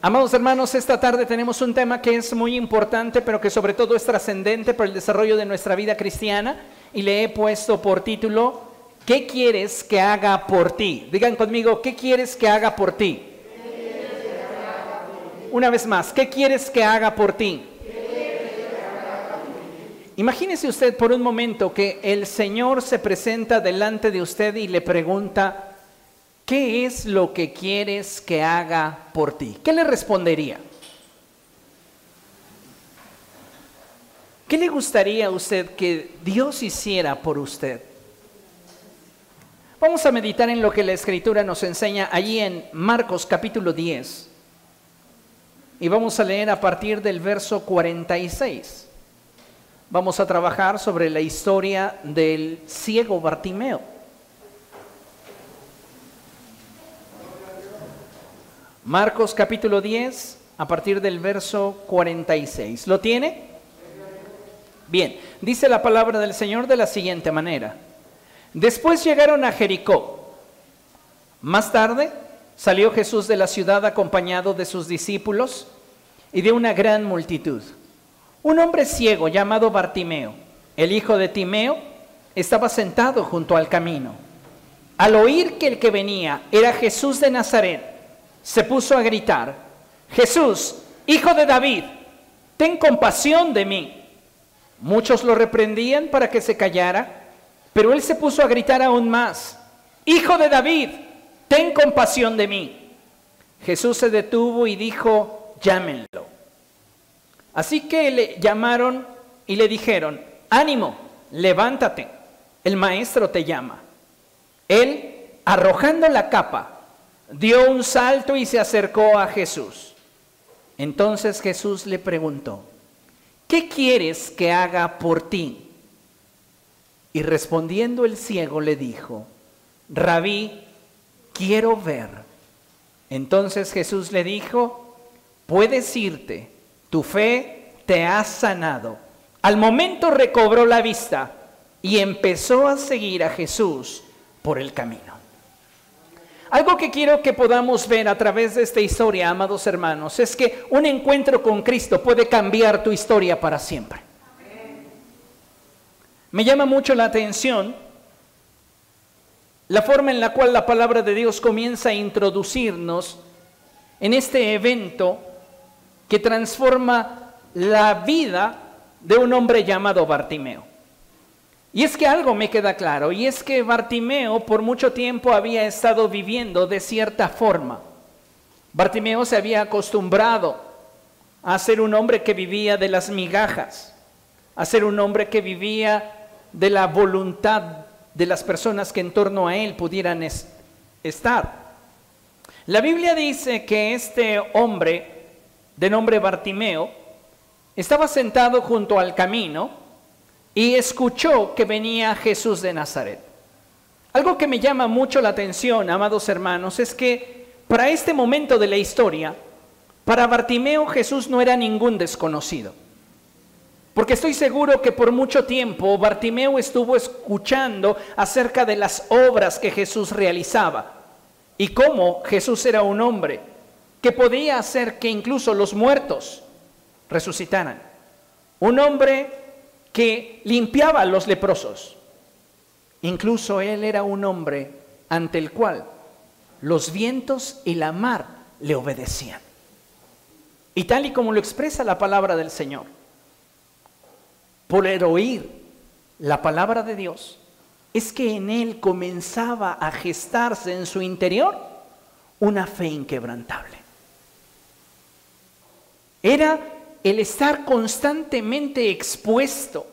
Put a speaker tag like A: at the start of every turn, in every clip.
A: Amados hermanos, esta tarde tenemos un tema que es muy importante, pero que sobre todo es trascendente para el desarrollo de nuestra vida cristiana y le he puesto por título, ¿qué quieres que haga por ti? Digan conmigo, ¿qué quieres que haga por ti? Una vez más, ¿qué quieres que haga por ti? Imagínese usted por un momento que el Señor se presenta delante de usted y le pregunta, ¿qué es lo que quieres que haga por ti? ¿Qué le respondería? ¿Qué le gustaría a usted que Dios hiciera por usted? Vamos a meditar en lo que la escritura nos enseña allí en Marcos capítulo 10. Y vamos a leer a partir del verso 46. Vamos a trabajar sobre la historia del ciego Bartimeo. Marcos capítulo 10, a partir del verso 46. ¿Lo tiene? Bien, dice la palabra del Señor de la siguiente manera. Después llegaron a Jericó. Más tarde salió Jesús de la ciudad acompañado de sus discípulos y de una gran multitud. Un hombre ciego llamado Bartimeo, el hijo de Timeo, estaba sentado junto al camino. Al oír que el que venía era Jesús de Nazaret, se puso a gritar, Jesús, hijo de David, ten compasión de mí. Muchos lo reprendían para que se callara, pero él se puso a gritar aún más, Hijo de David, ten compasión de mí. Jesús se detuvo y dijo, llámenlo. Así que le llamaron y le dijeron, ánimo, levántate, el maestro te llama. Él, arrojando la capa, dio un salto y se acercó a Jesús. Entonces Jesús le preguntó, ¿qué quieres que haga por ti? Y respondiendo el ciego le dijo, Rabí, quiero ver. Entonces Jesús le dijo, puedes irte, tu fe te ha sanado. Al momento recobró la vista y empezó a seguir a Jesús por el camino. Algo que quiero que podamos ver a través de esta historia, amados hermanos, es que un encuentro con Cristo puede cambiar tu historia para siempre. Me llama mucho la atención la forma en la cual la palabra de Dios comienza a introducirnos en este evento que transforma la vida de un hombre llamado Bartimeo. Y es que algo me queda claro, y es que Bartimeo por mucho tiempo había estado viviendo de cierta forma. Bartimeo se había acostumbrado a ser un hombre que vivía de las migajas, a ser un hombre que vivía de la voluntad de las personas que en torno a él pudieran estar. La Biblia dice que este hombre, de nombre Bartimeo, estaba sentado junto al camino, y escuchó que venía Jesús de Nazaret. Algo que me llama mucho la atención, amados hermanos, es que para este momento de la historia, para Bartimeo Jesús no era ningún desconocido. Porque estoy seguro que por mucho tiempo Bartimeo estuvo escuchando acerca de las obras que Jesús realizaba y cómo Jesús era un hombre que podía hacer que incluso los muertos resucitaran. Un hombre que limpiaba a los leprosos. Incluso él era un hombre ante el cual los vientos y la mar le obedecían. Y tal y como lo expresa la palabra del Señor, por el oír la palabra de Dios, es que en él comenzaba a gestarse en su interior una fe inquebrantable. Era el estar constantemente expuesto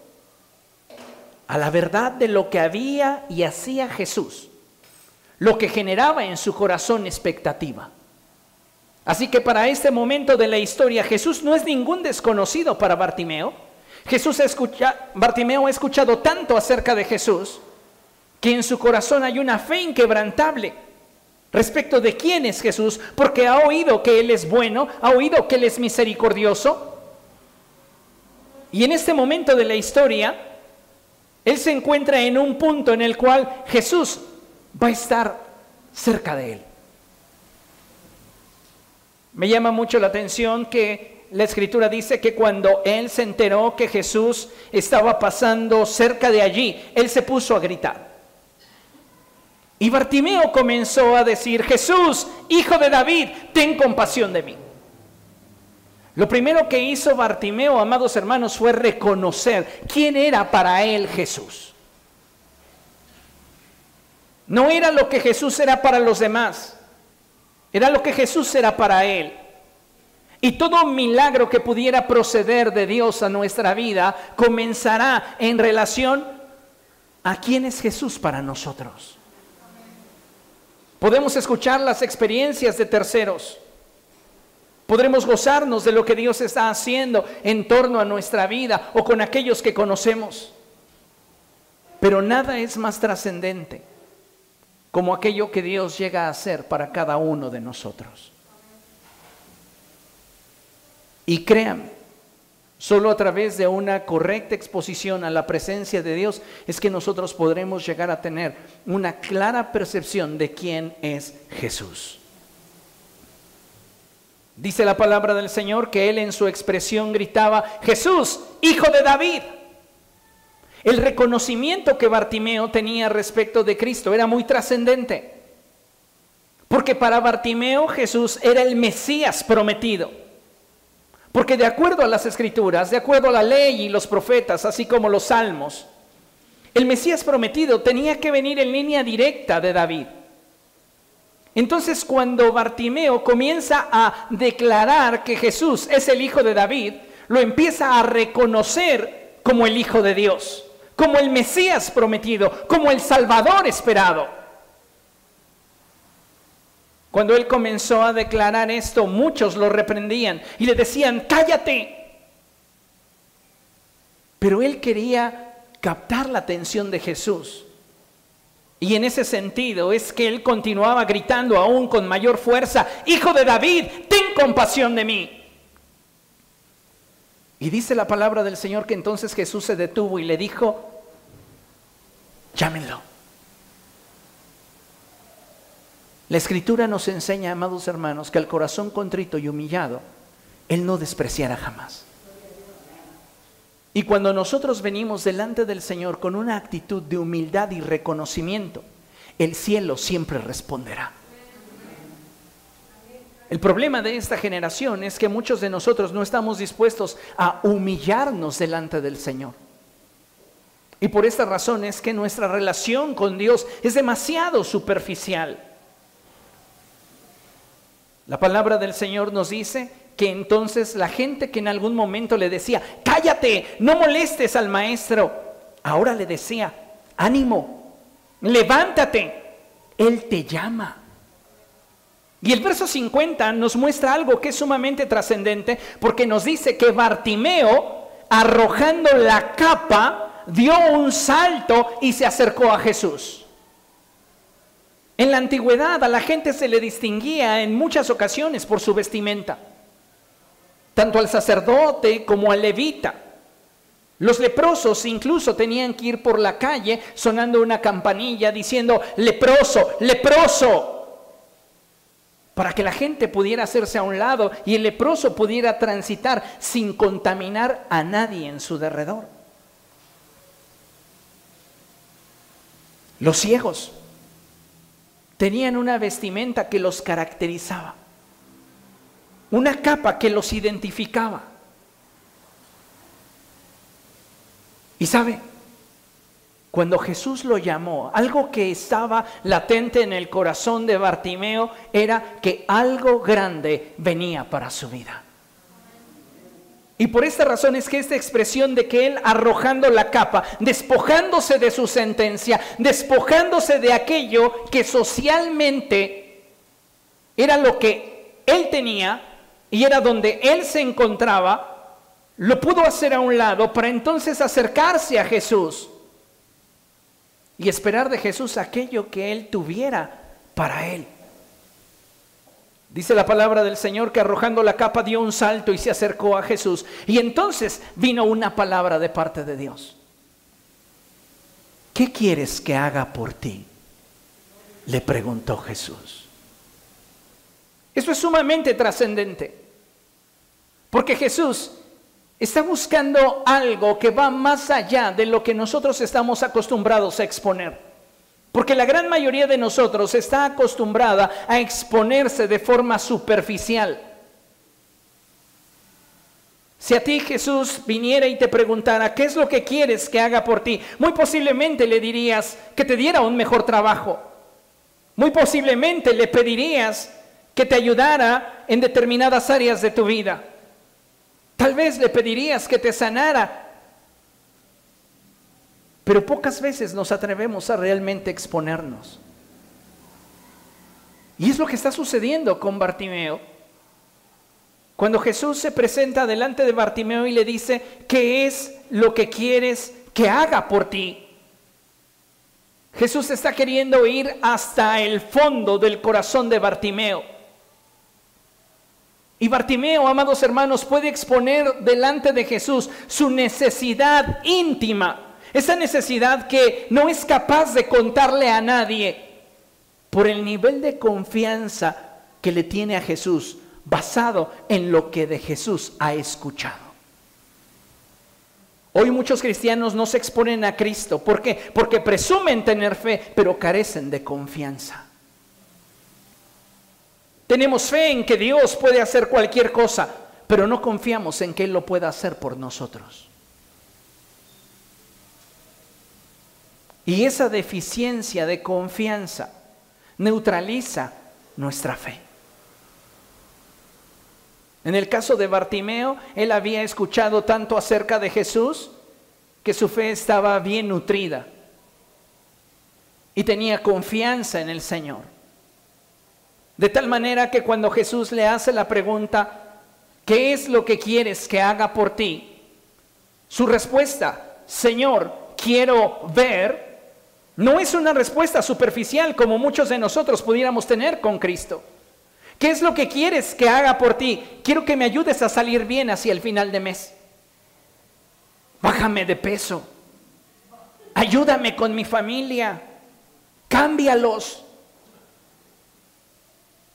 A: a la verdad de lo que había y hacía Jesús, lo que generaba en su corazón expectativa. Así que para este momento de la historia Jesús no es ningún desconocido para Bartimeo. Jesús Bartimeo ha escuchado tanto acerca de Jesús que en su corazón hay una fe inquebrantable respecto de quién es Jesús, porque ha oído que Él es bueno, ha oído que Él es misericordioso, y en este momento de la historia, él se encuentra en un punto en el cual Jesús va a estar cerca de él. Me llama mucho la atención que la escritura dice que cuando él se enteró que Jesús estaba pasando cerca de allí, él se puso a gritar. Y Bartimeo comenzó a decir, Jesús, hijo de David, ten compasión de mí. Lo primero que hizo Bartimeo, amados hermanos, fue reconocer quién era para él Jesús. No era lo que Jesús era para los demás, era lo que Jesús era para él. Y todo milagro que pudiera proceder de Dios a nuestra vida comenzará en relación a quién es Jesús para nosotros. Podemos escuchar las experiencias de terceros. Podremos gozarnos de lo que Dios está haciendo en torno a nuestra vida o con aquellos que conocemos. Pero nada es más trascendente como aquello que Dios llega a hacer para cada uno de nosotros. Y créanme, solo a través de una correcta exposición a la presencia de Dios es que nosotros podremos llegar a tener una clara percepción de quién es Jesús. Dice la palabra del Señor que él en su expresión gritaba, Jesús, hijo de David. El reconocimiento que Bartimeo tenía respecto de Cristo era muy trascendente. Porque para Bartimeo Jesús era el Mesías prometido. Porque de acuerdo a las escrituras, de acuerdo a la ley y los profetas, así como los salmos, el Mesías prometido tenía que venir en línea directa de David. Entonces cuando Bartimeo comienza a declarar que Jesús es el Hijo de David, lo empieza a reconocer como el Hijo de Dios como el Mesías prometido, como el Salvador esperado. Cuando él comenzó a declarar esto, muchos lo reprendían y le decían, cállate. Pero él quería captar la atención de Jesús. Y en ese sentido es que él continuaba gritando aún con mayor fuerza, Hijo de David, ten compasión de mí. Y dice la palabra del Señor que entonces Jesús se detuvo y le dijo, llámenlo. La escritura nos enseña, amados hermanos, que al corazón contrito y humillado, Él no despreciará jamás. Y cuando nosotros venimos delante del Señor con una actitud de humildad y reconocimiento, el cielo siempre responderá. El problema de esta generación es que muchos de nosotros no estamos dispuestos a humillarnos delante del Señor. Y por esta razón es que nuestra relación con Dios es demasiado superficial. La palabra del Señor nos dice que entonces la gente que en algún momento le decía, cállate, no molestes al maestro, ahora le decía, ánimo, levántate, Él te llama. Y el verso 50 nos muestra algo que es sumamente trascendente porque nos dice que Bartimeo, arrojando la capa, dio un salto y se acercó a Jesús. En la antigüedad a la gente se le distinguía en muchas ocasiones por su vestimenta, tanto al sacerdote como al levita. Los leprosos incluso tenían que ir por la calle sonando una campanilla diciendo, leproso, leproso para que la gente pudiera hacerse a un lado y el leproso pudiera transitar sin contaminar a nadie en su derredor. Los ciegos tenían una vestimenta que los caracterizaba, una capa que los identificaba. Y sabe, cuando Jesús lo llamó, algo que estaba latente en el corazón de Bartimeo era que algo grande venía para su vida. Y por esta razón es que esta expresión de que él arrojando la capa, despojándose de su sentencia, despojándose de aquello que socialmente era lo que él tenía y era donde él se encontraba, lo pudo hacer a un lado para entonces acercarse a Jesús y esperar de Jesús aquello que él tuviera para él. Dice la palabra del Señor que arrojando la capa dio un salto y se acercó a Jesús. Y entonces vino una palabra de parte de Dios. ¿Qué quieres que haga por ti? Le preguntó Jesús. Eso es sumamente trascendente. Porque Jesús está buscando algo que va más allá de lo que nosotros estamos acostumbrados a exponer. Porque la gran mayoría de nosotros está acostumbrada a exponerse de forma superficial. Si a ti Jesús viniera y te preguntara, ¿qué es lo que quieres que haga por ti? Muy posiblemente le dirías que te diera un mejor trabajo. Muy posiblemente le pedirías que te ayudara en determinadas áreas de tu vida. Tal vez le pedirías que te sanara. Pero pocas veces nos atrevemos a realmente exponernos. Y es lo que está sucediendo con Bartimeo. Cuando Jesús se presenta delante de Bartimeo y le dice, ¿qué es lo que quieres que haga por ti? Jesús está queriendo ir hasta el fondo del corazón de Bartimeo. Y Bartimeo, amados hermanos, puede exponer delante de Jesús su necesidad íntima, esa necesidad que no es capaz de contarle a nadie por el nivel de confianza que le tiene a Jesús, basado en lo que de Jesús ha escuchado. Hoy muchos cristianos no se exponen a Cristo. ¿Por qué? Porque presumen tener fe, pero carecen de confianza. Tenemos fe en que Dios puede hacer cualquier cosa, pero no confiamos en que Él lo pueda hacer por nosotros. Y esa deficiencia de confianza neutraliza nuestra fe. En el caso de Bartimeo, él había escuchado tanto acerca de Jesús que su fe estaba bien nutrida y tenía confianza en el Señor. De tal manera que cuando Jesús le hace la pregunta, ¿qué es lo que quieres que haga por ti? Su respuesta, Señor, quiero ver, no es una respuesta superficial como muchos de nosotros pudiéramos tener con Cristo. ¿Qué es lo que quieres que haga por ti? Quiero que me ayudes a salir bien hacia el final de mes. Bájame de peso. Ayúdame con mi familia. Cámbialos.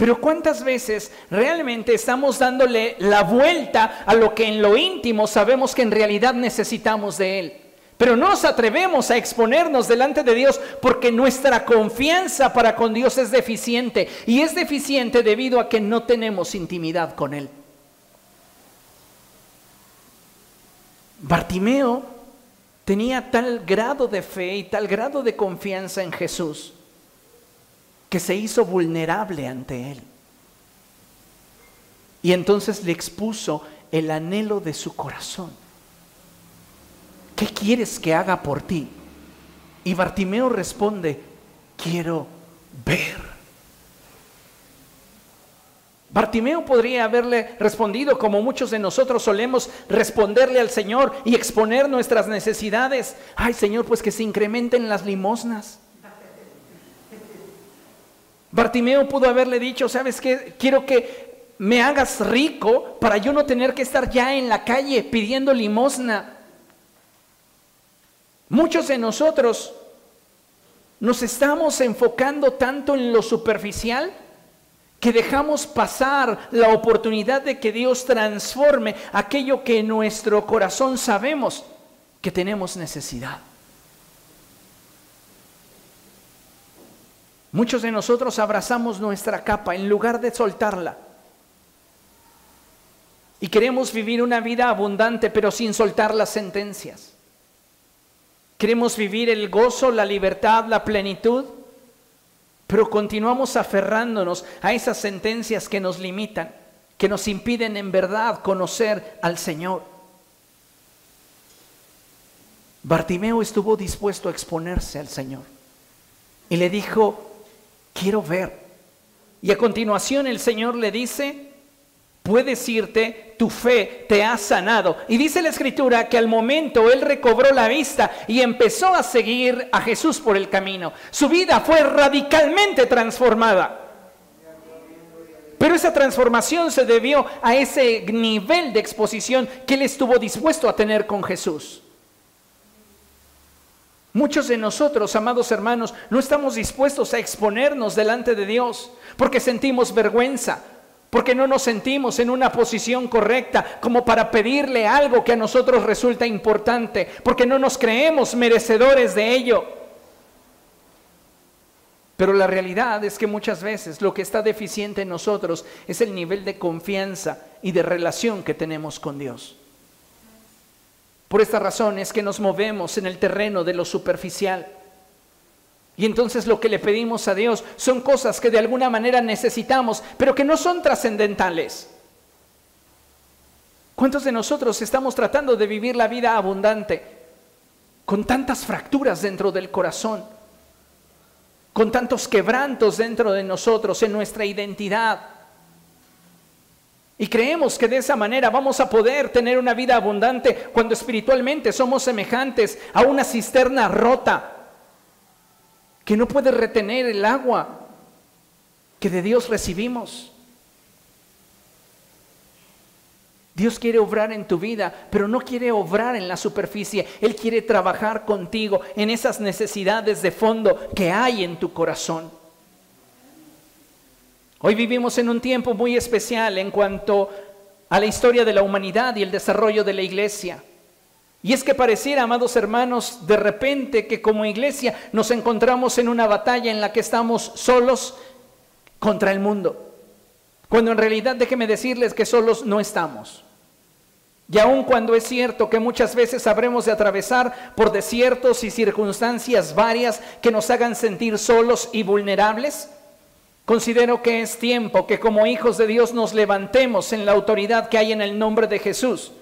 A: Pero ¿cuántas veces realmente estamos dándole la vuelta a lo que en lo íntimo sabemos que en realidad necesitamos de Él? Pero no nos atrevemos a exponernos delante de Dios porque nuestra confianza para con Dios es deficiente. Y es deficiente debido a que no tenemos intimidad con Él. Bartimeo tenía tal grado de fe y tal grado de confianza en Jesús que se hizo vulnerable ante él. Y entonces le expuso el anhelo de su corazón. ¿Qué quieres que haga por ti? Y Bartimeo responde, quiero ver. Bartimeo podría haberle respondido como muchos de nosotros solemos responderle al Señor y exponer nuestras necesidades. Ay Señor, pues que se incrementen las limosnas. Bartimeo pudo haberle dicho, ¿sabes qué? Quiero que me hagas rico para yo no tener que estar ya en la calle pidiendo limosna. Muchos de nosotros nos estamos enfocando tanto en lo superficial que dejamos pasar la oportunidad de que Dios transforme aquello que en nuestro corazón sabemos que tenemos necesidad. Muchos de nosotros abrazamos nuestra capa en lugar de soltarla. Y queremos vivir una vida abundante pero sin soltar las sentencias. Queremos vivir el gozo, la libertad, la plenitud, pero continuamos aferrándonos a esas sentencias que nos limitan, que nos impiden en verdad conocer al Señor. Bartimeo estuvo dispuesto a exponerse al Señor y le dijo, quiero ver. Y a continuación el Señor le dice, puedes irte, tu fe te ha sanado. Y dice la escritura que al momento él recobró la vista y empezó a seguir a Jesús por el camino. Su vida fue radicalmente transformada. Pero esa transformación se debió a ese nivel de exposición que él estuvo dispuesto a tener con Jesús. Muchos de nosotros, amados hermanos, no estamos dispuestos a exponernos delante de Dios porque sentimos vergüenza, porque no nos sentimos en una posición correcta como para pedirle algo que a nosotros resulta importante, porque no nos creemos merecedores de ello. Pero la realidad es que muchas veces lo que está deficiente en nosotros es el nivel de confianza y de relación que tenemos con Dios. Por esta razón es que nos movemos en el terreno de lo superficial. Y entonces lo que le pedimos a Dios son cosas que de alguna manera necesitamos, pero que no son trascendentales. ¿Cuántos de nosotros estamos tratando de vivir la vida abundante con tantas fracturas dentro del corazón? con tantos quebrantos dentro de nosotros, en nuestra identidad. Y creemos que de esa manera vamos a poder tener una vida abundante cuando espiritualmente somos semejantes a una cisterna rota que no puede retener el agua que de Dios recibimos. Dios quiere obrar en tu vida, pero no quiere obrar en la superficie. Él quiere trabajar contigo en esas necesidades de fondo que hay en tu corazón. Hoy vivimos en un tiempo muy especial en cuanto a la historia de la humanidad y el desarrollo de la iglesia. Y es que pareciera, amados hermanos, de repente que como iglesia nos encontramos en una batalla en la que estamos solos contra el mundo. Cuando en realidad déjeme decirles que solos no estamos. Y aun cuando es cierto que muchas veces habremos de atravesar por desiertos y circunstancias varias que nos hagan sentir solos y vulnerables, considero que es tiempo que como hijos de Dios nos levantemos en la autoridad que hay en el nombre de Jesús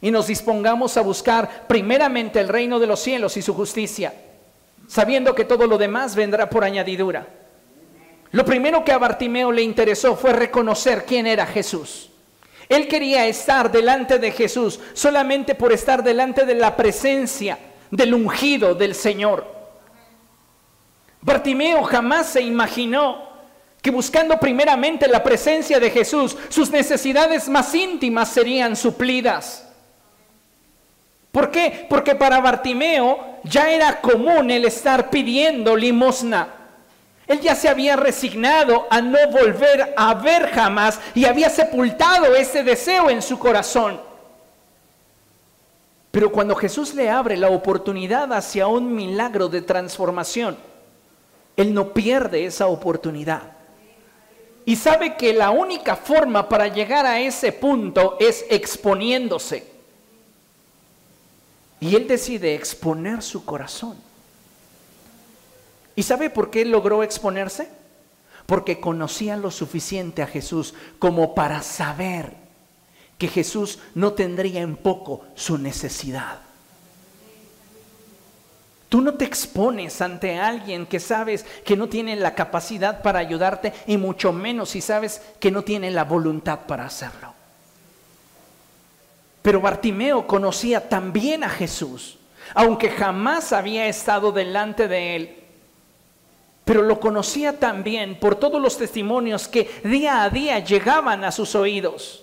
A: y nos dispongamos a buscar primeramente el reino de los cielos y su justicia, sabiendo que todo lo demás vendrá por añadidura. Lo primero que a Bartimeo le interesó fue reconocer quién era Jesús. Él quería estar delante de Jesús solamente por estar delante de la presencia del ungido del Señor. Bartimeo jamás se imaginó que buscando primeramente la presencia de Jesús, sus necesidades más íntimas serían suplidas. ¿Por qué? Porque para Bartimeo ya era común el estar pidiendo limosna. Él ya se había resignado a no volver a ver jamás y había sepultado ese deseo en su corazón. Pero cuando Jesús le abre la oportunidad hacia un milagro de transformación, Él no pierde esa oportunidad. Y sabe que la única forma para llegar a ese punto es exponiéndose. Y Él decide exponer su corazón. ¿Y sabe por qué logró exponerse? Porque conocía lo suficiente a Jesús como para saber que Jesús no tendría en poco su necesidad. Tú no te expones ante alguien que sabes que no tiene la capacidad para ayudarte y mucho menos si sabes que no tiene la voluntad para hacerlo. Pero Bartimeo conocía también a Jesús, aunque jamás había estado delante de él pero lo conocía también por todos los testimonios que día a día llegaban a sus oídos.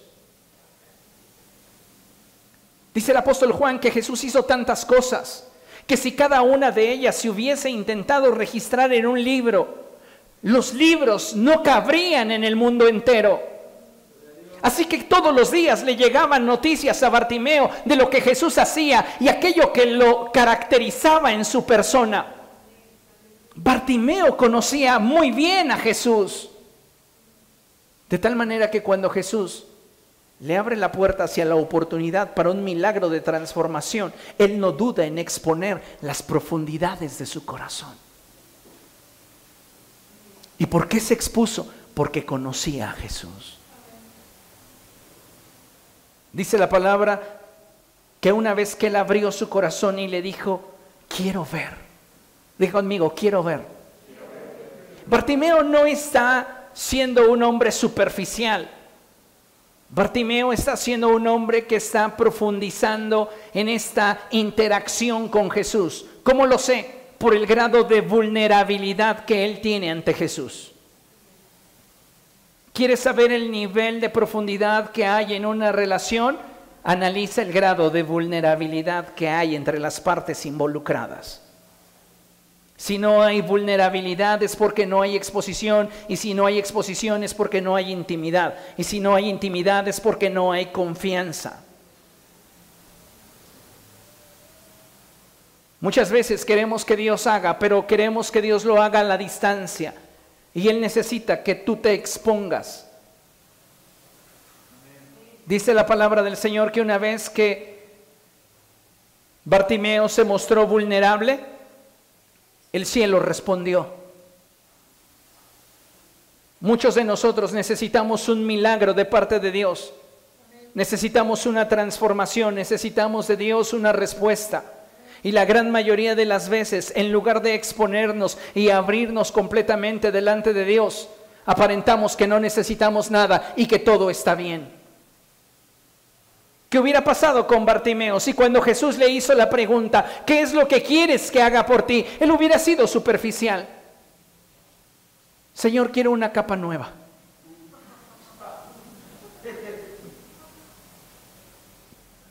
A: Dice el apóstol Juan que Jesús hizo tantas cosas, que si cada una de ellas se hubiese intentado registrar en un libro, los libros no cabrían en el mundo entero. Así que todos los días le llegaban noticias a Bartimeo de lo que Jesús hacía y aquello que lo caracterizaba en su persona. Bartimeo conocía muy bien a Jesús. De tal manera que cuando Jesús le abre la puerta hacia la oportunidad para un milagro de transformación, él no duda en exponer las profundidades de su corazón. ¿Y por qué se expuso? Porque conocía a Jesús. Dice la palabra que una vez que él abrió su corazón y le dijo, quiero ver Dijo conmigo, quiero ver. Bartimeo no está siendo un hombre superficial. Bartimeo está siendo un hombre que está profundizando en esta interacción con Jesús. ¿Cómo lo sé? Por el grado de vulnerabilidad que él tiene ante Jesús. ¿Quieres saber el nivel de profundidad que hay en una relación? Analiza el grado de vulnerabilidad que hay entre las partes involucradas. Si no hay vulnerabilidad es porque no hay exposición y si no hay exposición es porque no hay intimidad y si no hay intimidad es porque no hay confianza. Muchas veces queremos que Dios haga, pero queremos que Dios lo haga a la distancia y Él necesita que tú te expongas. Dice la palabra del Señor que una vez que Bartimeo se mostró vulnerable, el cielo respondió. Muchos de nosotros necesitamos un milagro de parte de Dios. Necesitamos una transformación, necesitamos de Dios una respuesta. Y la gran mayoría de las veces, en lugar de exponernos y abrirnos completamente delante de Dios, aparentamos que no necesitamos nada y que todo está bien. ¿Qué hubiera pasado con Bartimeo si cuando Jesús le hizo la pregunta, ¿qué es lo que quieres que haga por ti? Él hubiera sido superficial. Señor, quiero una capa nueva.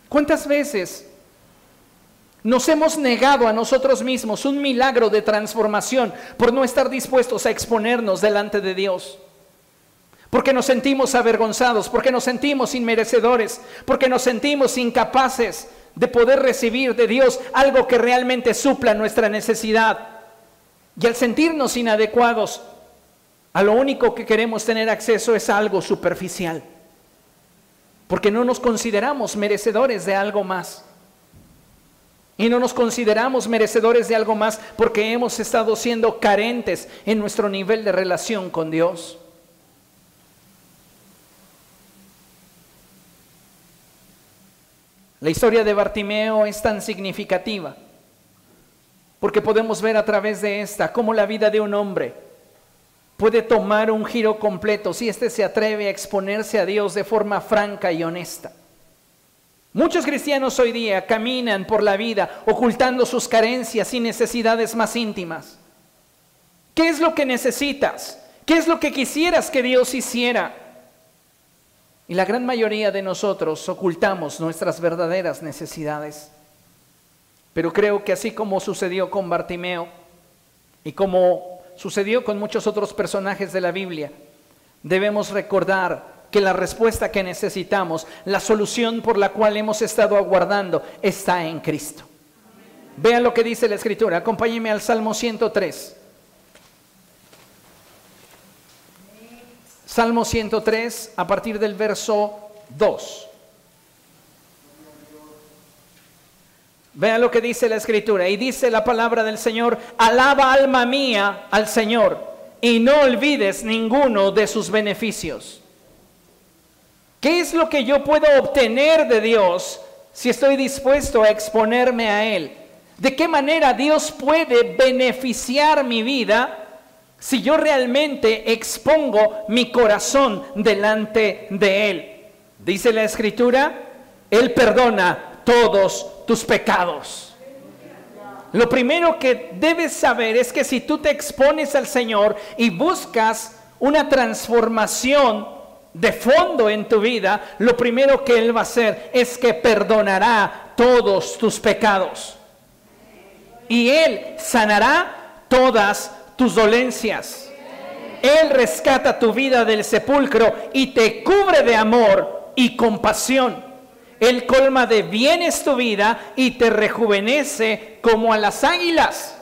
A: ¿Cuántas veces nos hemos negado a nosotros mismos un milagro de transformación por no estar dispuestos a exponernos delante de Dios? Porque nos sentimos avergonzados, porque nos sentimos inmerecedores, porque nos sentimos incapaces de poder recibir de Dios algo que realmente supla nuestra necesidad. Y al sentirnos inadecuados, a lo único que queremos tener acceso es algo superficial, porque no nos consideramos merecedores de algo más. Y no nos consideramos merecedores de algo más porque hemos estado siendo carentes en nuestro nivel de relación con Dios. La historia de Bartimeo es tan significativa porque podemos ver a través de esta cómo la vida de un hombre puede tomar un giro completo si éste se atreve a exponerse a Dios de forma franca y honesta. Muchos cristianos hoy día caminan por la vida ocultando sus carencias y necesidades más íntimas. ¿Qué es lo que necesitas? ¿Qué es lo que quisieras que Dios hiciera? Y la gran mayoría de nosotros ocultamos nuestras verdaderas necesidades. Pero creo que así como sucedió con Bartimeo y como sucedió con muchos otros personajes de la Biblia, debemos recordar que la respuesta que necesitamos, la solución por la cual hemos estado aguardando, está en Cristo. Vean lo que dice la Escritura. Acompáñenme al Salmo 103. Salmo 103, a partir del verso 2. Vean lo que dice la escritura. Y dice la palabra del Señor, alaba alma mía al Señor y no olvides ninguno de sus beneficios. ¿Qué es lo que yo puedo obtener de Dios si estoy dispuesto a exponerme a Él? ¿De qué manera Dios puede beneficiar mi vida si yo realmente expongo mi corazón delante de Él. Dice la escritura, Él perdona todos tus pecados. Lo primero que debes saber es que si tú te expones al Señor y buscas una transformación de fondo en tu vida, lo primero que Él va a hacer es que perdonará todos tus pecados. Y Él sanará todas tus dolencias. Él rescata tu vida del sepulcro y te cubre de amor y compasión. Él colma de bienes tu vida y te rejuvenece como a las águilas.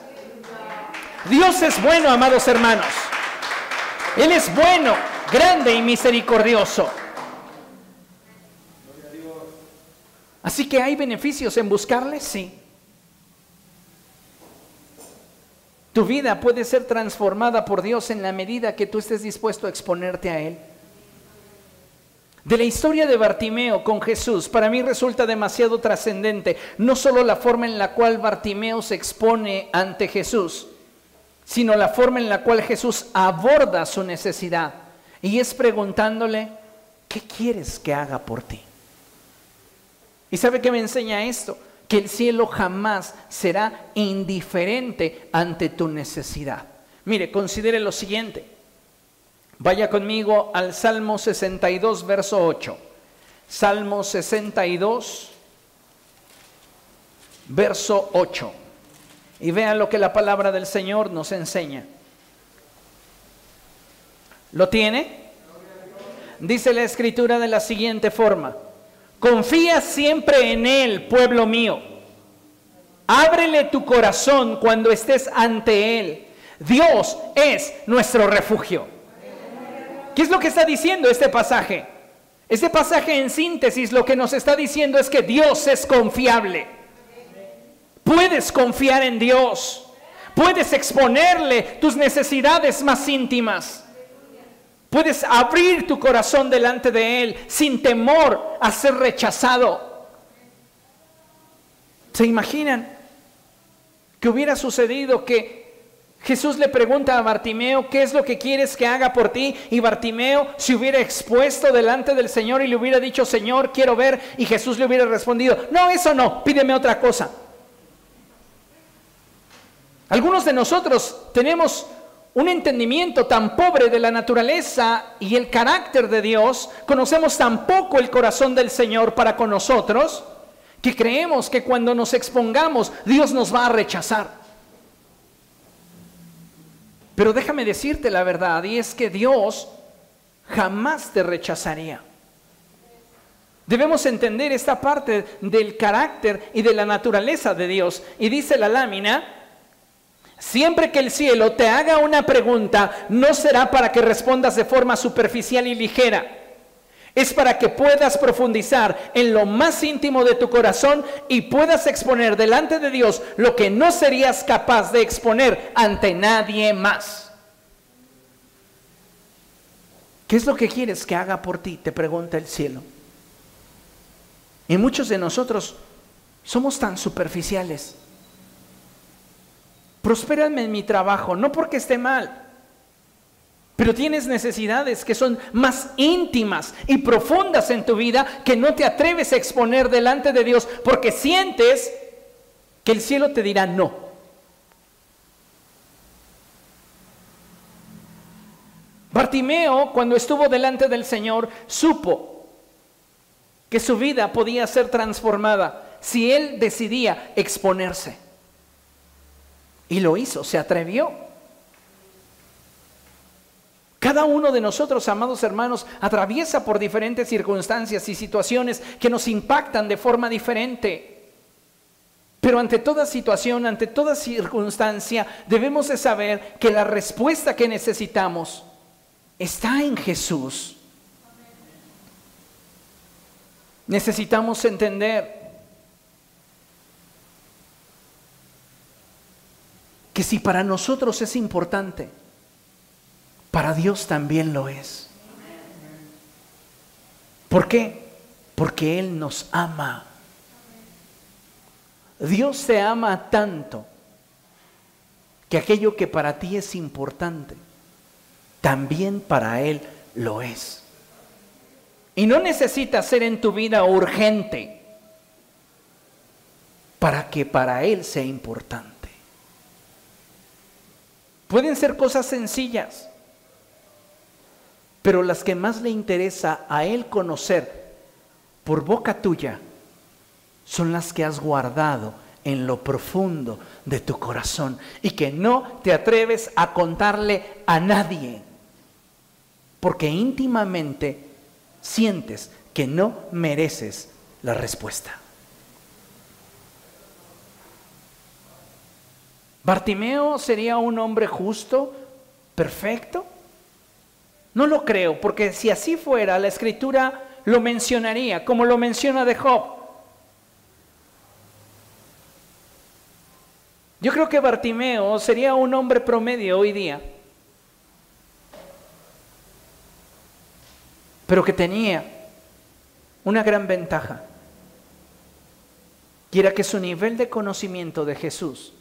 A: Dios es bueno, amados hermanos. Él es bueno, grande y misericordioso. Así que hay beneficios en buscarle, sí. Tu vida puede ser transformada por Dios en la medida que tú estés dispuesto a exponerte a Él. De la historia de Bartimeo con Jesús, para mí resulta demasiado trascendente, no solo la forma en la cual Bartimeo se expone ante Jesús, sino la forma en la cual Jesús aborda su necesidad. Y es preguntándole, ¿qué quieres que haga por ti? ¿Y sabe qué me enseña esto? Que el cielo jamás será indiferente ante tu necesidad. Mire, considere lo siguiente. Vaya conmigo al Salmo 62, verso 8. Salmo 62, verso 8. Y vean lo que la palabra del Señor nos enseña. ¿Lo tiene? Dice la escritura de la siguiente forma. Confía siempre en Él, pueblo mío. Ábrele tu corazón cuando estés ante Él. Dios es nuestro refugio. ¿Qué es lo que está diciendo este pasaje? Este pasaje en síntesis lo que nos está diciendo es que Dios es confiable. Puedes confiar en Dios. Puedes exponerle tus necesidades más íntimas. Puedes abrir tu corazón delante de Él sin temor a ser rechazado. ¿Se imaginan que hubiera sucedido que Jesús le pregunta a Bartimeo, ¿qué es lo que quieres que haga por ti? Y Bartimeo se hubiera expuesto delante del Señor y le hubiera dicho, Señor, quiero ver. Y Jesús le hubiera respondido, no, eso no, pídeme otra cosa. Algunos de nosotros tenemos un entendimiento tan pobre de la naturaleza y el carácter de Dios, conocemos tan poco el corazón del Señor para con nosotros, que creemos que cuando nos expongamos Dios nos va a rechazar. Pero déjame decirte la verdad, y es que Dios jamás te rechazaría. Debemos entender esta parte del carácter y de la naturaleza de Dios. Y dice la lámina, siempre que el cielo te haga una pregunta, no será para que respondas de forma superficial y ligera es para que puedas profundizar en lo más íntimo de tu corazón y puedas exponer delante de Dios lo que no serías capaz de exponer ante nadie más. ¿Qué es lo que quieres que haga por ti? Te pregunta el cielo. Y muchos de nosotros somos tan superficiales. Prospérame en mi trabajo, no porque esté mal, pero tienes necesidades que son más íntimas y profundas en tu vida que no te atreves a exponer delante de Dios porque sientes que el cielo te dirá no. Bartimeo, cuando estuvo delante del Señor, supo que su vida podía ser transformada si él decidía exponerse. Y lo hizo, se atrevió. Cada uno de nosotros, amados hermanos, atraviesa por diferentes circunstancias y situaciones que nos impactan de forma diferente. Pero ante toda situación, ante toda circunstancia, debemos de saber que la respuesta que necesitamos está en Jesús. Necesitamos entender que si para nosotros es importante, para Dios también lo es. ¿Por qué? Porque Él nos ama. Dios te ama tanto que aquello que para ti es importante, también para Él lo es. Y no necesita ser en tu vida urgente para que para Él sea importante. Pueden ser cosas sencillas pero las que más le interesa a Él conocer por boca tuya son las que has guardado en lo profundo de tu corazón y que no te atreves a contarle a nadie, porque íntimamente sientes que no mereces la respuesta. ¿Bartimeo sería un hombre justo, perfecto? No lo creo, porque si así fuera, la escritura lo mencionaría, como lo menciona de Job. Yo creo que Bartimeo sería un hombre promedio hoy día, pero que tenía una gran ventaja, y era que su nivel de conocimiento de Jesús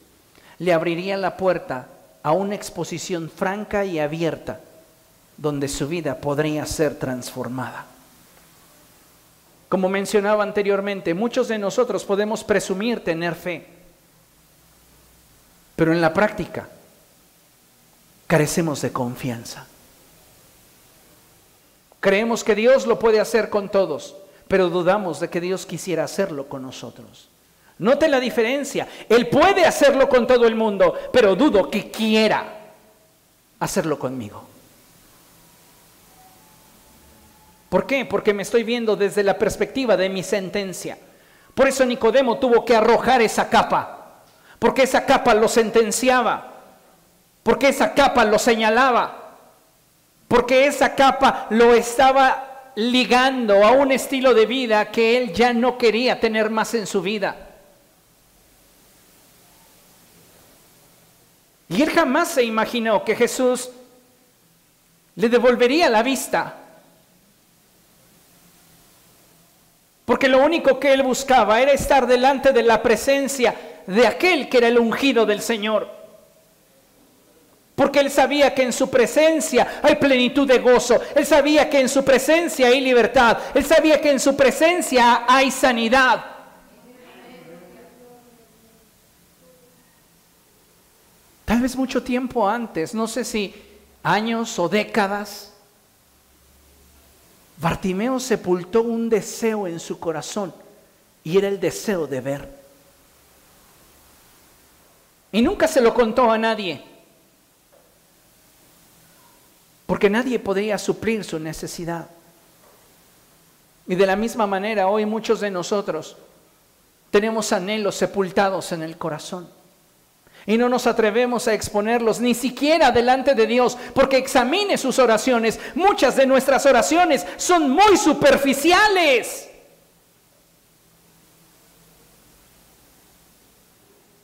A: le abriría la puerta a una exposición franca y abierta donde su vida podría ser transformada. Como mencionaba anteriormente, muchos de nosotros podemos presumir tener fe, pero en la práctica carecemos de confianza. Creemos que Dios lo puede hacer con todos, pero dudamos de que Dios quisiera hacerlo con nosotros. Note la diferencia. Él puede hacerlo con todo el mundo, pero dudo que quiera hacerlo conmigo. ¿Por qué? Porque me estoy viendo desde la perspectiva de mi sentencia. Por eso Nicodemo tuvo que arrojar esa capa, porque esa capa lo sentenciaba, porque esa capa lo señalaba, porque esa capa lo estaba ligando a un estilo de vida que él ya no quería tener más en su vida. Y él jamás se imaginó que Jesús le devolvería la vista. Porque lo único que él buscaba era estar delante de la presencia de aquel que era el ungido del Señor. Porque él sabía que en su presencia hay plenitud de gozo. Él sabía que en su presencia hay libertad. Él sabía que en su presencia hay sanidad. Tal vez mucho tiempo antes, no sé si años o décadas, Bartimeo sepultó un deseo en su corazón y era el deseo de ver. Y nunca se lo contó a nadie, porque nadie podría suplir su necesidad. Y de la misma manera, hoy muchos de nosotros tenemos anhelos sepultados en el corazón y no nos atrevemos a exponerlos ni siquiera delante de Dios, porque examine sus oraciones. Muchas de nuestras oraciones son muy superficiales.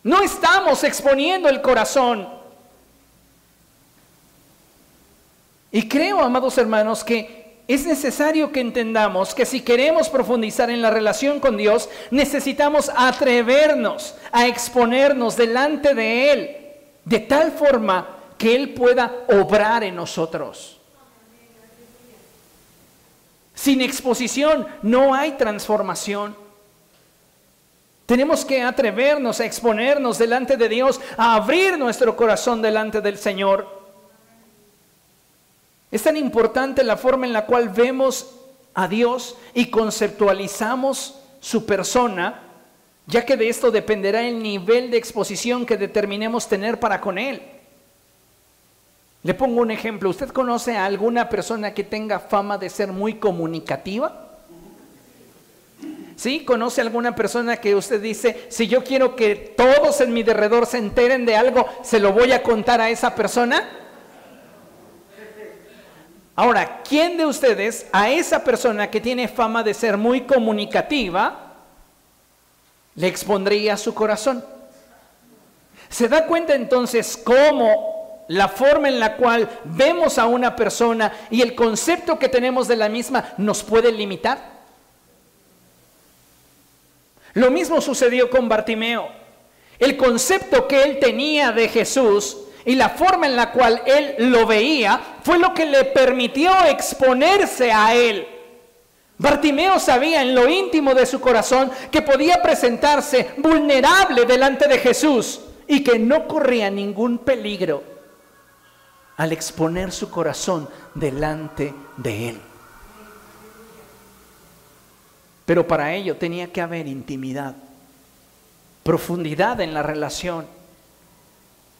A: No estamos exponiendo el corazón. Y creo, amados hermanos, que es necesario que entendamos que si queremos profundizar en la relación con Dios, necesitamos atrevernos a exponernos delante de Él, de tal forma que Él pueda obrar en nosotros. Sin exposición no hay transformación. Tenemos que atrevernos a exponernos delante de Dios, a abrir nuestro corazón delante del Señor. Es tan importante la forma en la cual vemos a Dios y conceptualizamos su persona, ya que de esto dependerá el nivel de exposición que determinemos tener para con Él. Le pongo un ejemplo. ¿Usted conoce a alguna persona que tenga fama de ser muy comunicativa? ¿Sí? ¿Conoce a alguna persona que usted dice, si yo quiero que todos en mi derredor se enteren de algo, se lo voy a contar a esa persona? Ahora, ¿quién de ustedes a esa persona que tiene fama de ser muy comunicativa le expondría su corazón? ¿Se da cuenta entonces cómo la forma en la cual vemos a una persona y el concepto que tenemos de la misma nos puede limitar? Lo mismo sucedió con Bartimeo. El concepto que él tenía de Jesús y la forma en la cual él lo veía fue lo que le permitió exponerse a él. Bartimeo sabía en lo íntimo de su corazón que podía presentarse vulnerable delante de Jesús y que no corría ningún peligro al exponer su corazón delante de él. Pero para ello tenía que haber intimidad, profundidad en la relación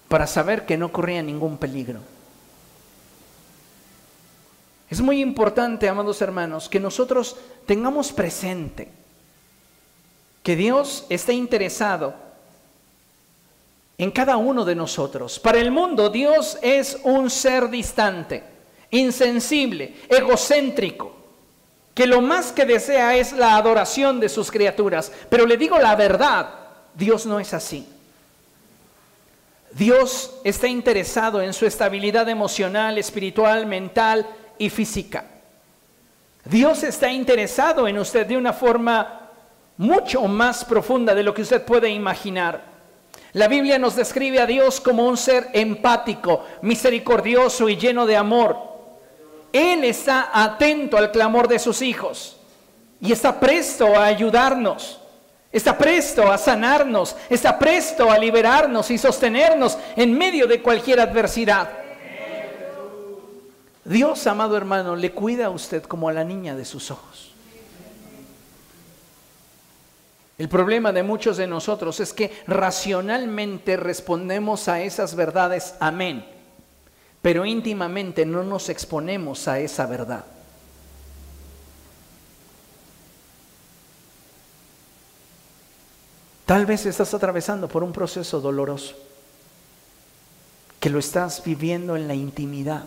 A: para saber que no corría ningún peligro. Es muy importante, amados hermanos, que nosotros tengamos presente que Dios está interesado en cada uno de nosotros. Para el mundo Dios es un ser distante, insensible, egocéntrico, que lo más que desea es la adoración de sus criaturas. Pero le digo la verdad, Dios no es así. Dios está interesado en su estabilidad emocional, espiritual, mental y física. Dios está interesado en usted de una forma mucho más profunda de lo que usted puede imaginar. La Biblia nos describe a Dios como un ser empático, misericordioso y lleno de amor. Él está atento al clamor de sus hijos y está presto a ayudarnos. Está presto a sanarnos, está presto a liberarnos y sostenernos en medio de cualquier adversidad. Dios, amado hermano, le cuida a usted como a la niña de sus ojos. El problema de muchos de nosotros es que racionalmente respondemos a esas verdades, amén, pero íntimamente no nos exponemos a esa verdad. Tal vez estás atravesando por un proceso doloroso, que lo estás viviendo en la intimidad.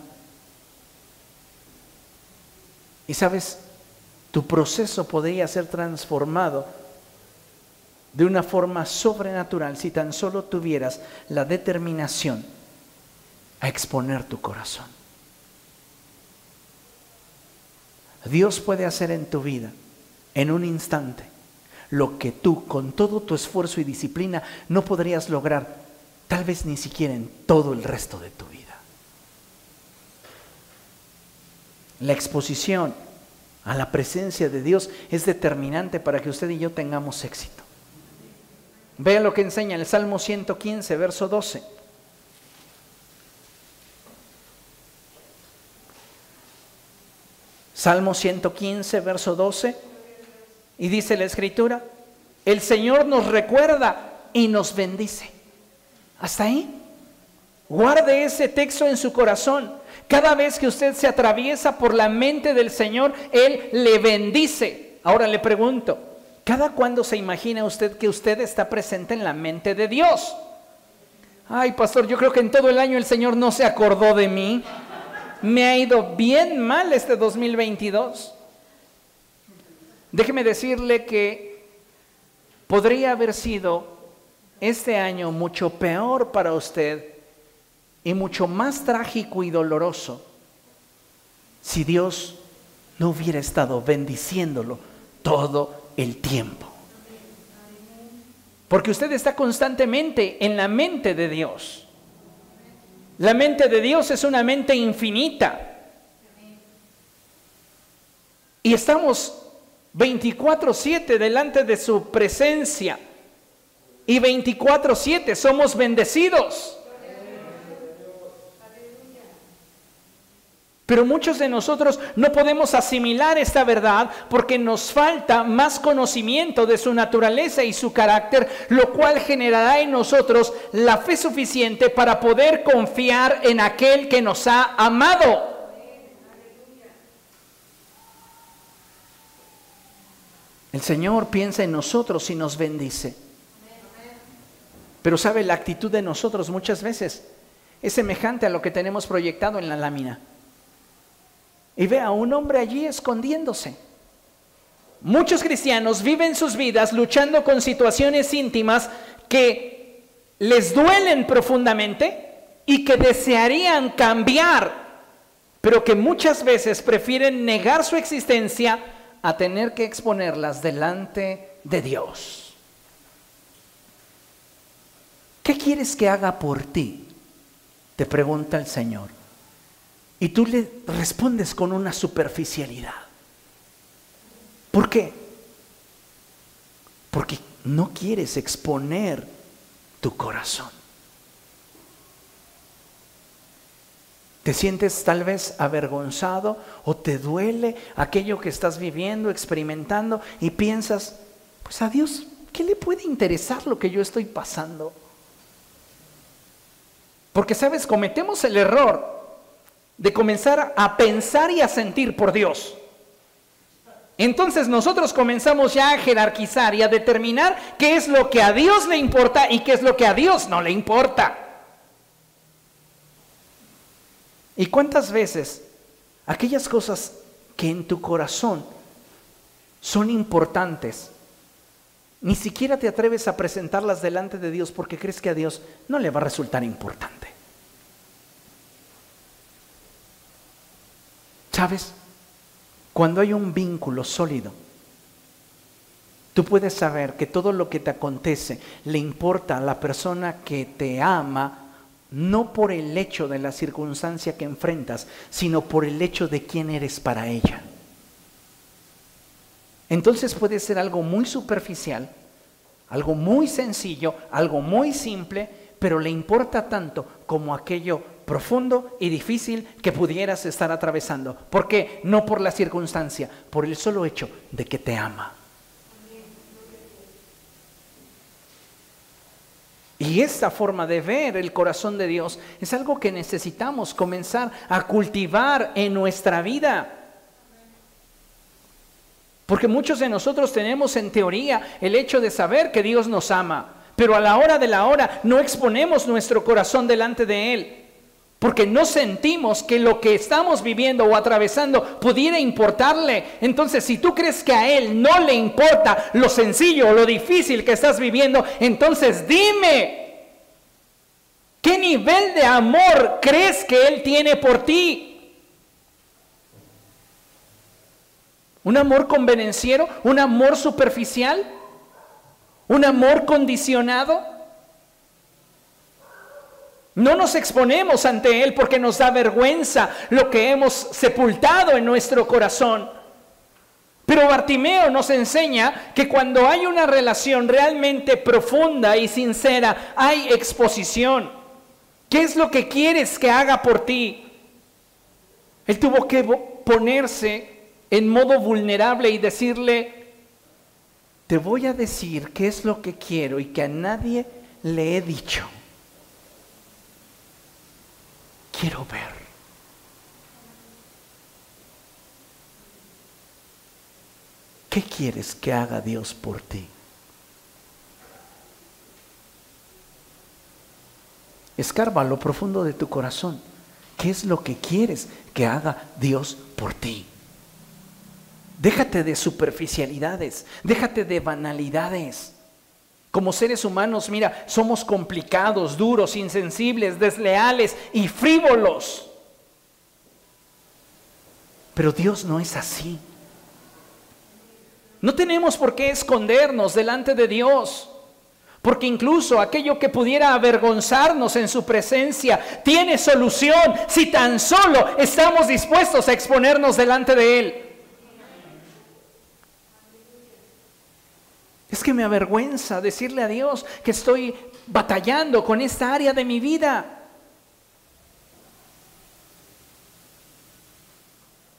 A: Y sabes, tu proceso podría ser transformado de una forma sobrenatural si tan solo tuvieras la determinación a exponer tu corazón. Dios puede hacer en tu vida, en un instante, lo que tú con todo tu esfuerzo y disciplina no podrías lograr, tal vez ni siquiera en todo el resto de tu vida. La exposición a la presencia de Dios es determinante para que usted y yo tengamos éxito. Vea lo que enseña el Salmo 115, verso 12. Salmo 115, verso 12. Y dice la escritura, el Señor nos recuerda y nos bendice. Hasta ahí. Guarde ese texto en su corazón. Cada vez que usted se atraviesa por la mente del Señor, Él le bendice. Ahora le pregunto, ¿Cada cuándo se imagina usted que usted está presente en la mente de Dios? Ay, pastor, yo creo que en todo el año el Señor no se acordó de mí. Me ha ido bien mal este 2022. Déjeme decirle que podría haber sido este año mucho peor para usted y mucho más trágico y doloroso si Dios no hubiera estado bendiciéndolo todo el tiempo. Porque usted está constantemente en la mente de Dios. La mente de Dios es una mente infinita. Y estamos 24/7 delante de su presencia. Y 24/7 somos bendecidos. Pero muchos de nosotros no podemos asimilar esta verdad porque nos falta más conocimiento de su naturaleza y su carácter, lo cual generará en nosotros la fe suficiente para poder confiar en aquel que nos ha amado. El Señor piensa en nosotros y nos bendice. Pero sabe, la actitud de nosotros muchas veces es semejante a lo que tenemos proyectado en la lámina y ve a un hombre allí escondiéndose. Muchos cristianos viven sus vidas luchando con situaciones íntimas que les duelen profundamente y que desearían cambiar, pero que muchas veces prefieren negar su existencia a tener que exponerlas delante de Dios. ¿Qué quieres que haga por ti? Te pregunta el Señor. Y tú le respondes con una superficialidad. ¿Por qué? Porque no quieres exponer tu corazón. Te sientes tal vez avergonzado o te duele aquello que estás viviendo, experimentando y piensas, pues a Dios, ¿qué le puede interesar lo que yo estoy pasando? Porque sabes, cometemos el error de comenzar a pensar y a sentir por Dios. Entonces nosotros comenzamos ya a jerarquizar y a determinar qué es lo que a Dios le importa y qué es lo que a Dios no le importa. ¿Y cuántas veces aquellas cosas que en tu corazón son importantes, ni siquiera te atreves a presentarlas delante de Dios porque crees que a Dios no le va a resultar importante? ¿Sabes? Cuando hay un vínculo sólido, tú puedes saber que todo lo que te acontece le importa a la persona que te ama, no por el hecho de la circunstancia que enfrentas, sino por el hecho de quién eres para ella. Entonces puede ser algo muy superficial, algo muy sencillo, algo muy simple, pero le importa tanto como aquello profundo y difícil que pudieras estar atravesando. ¿Por qué? No por la circunstancia, por el solo hecho de que te ama. Y esta forma de ver el corazón de Dios es algo que necesitamos comenzar a cultivar en nuestra vida. Porque muchos de nosotros tenemos en teoría el hecho de saber que Dios nos ama, pero a la hora de la hora no exponemos nuestro corazón delante de Él. Porque no sentimos que lo que estamos viviendo o atravesando pudiera importarle. Entonces, si tú crees que a Él no le importa lo sencillo o lo difícil que estás viviendo, entonces dime, ¿qué nivel de amor crees que Él tiene por ti? ¿Un amor convenenciero? ¿Un amor superficial? ¿Un amor condicionado? No nos exponemos ante Él porque nos da vergüenza lo que hemos sepultado en nuestro corazón. Pero Bartimeo nos enseña que cuando hay una relación realmente profunda y sincera, hay exposición. ¿Qué es lo que quieres que haga por ti? Él tuvo que ponerse en modo vulnerable y decirle, te voy a decir qué es lo que quiero y que a nadie le he dicho. Quiero ver. ¿Qué quieres que haga Dios por ti? Escarba lo profundo de tu corazón. ¿Qué es lo que quieres que haga Dios por ti? Déjate de superficialidades, déjate de banalidades. Como seres humanos, mira, somos complicados, duros, insensibles, desleales y frívolos. Pero Dios no es así. No tenemos por qué escondernos delante de Dios, porque incluso aquello que pudiera avergonzarnos en su presencia tiene solución si tan solo estamos dispuestos a exponernos delante de Él. Es que me avergüenza decirle a Dios que estoy batallando con esta área de mi vida.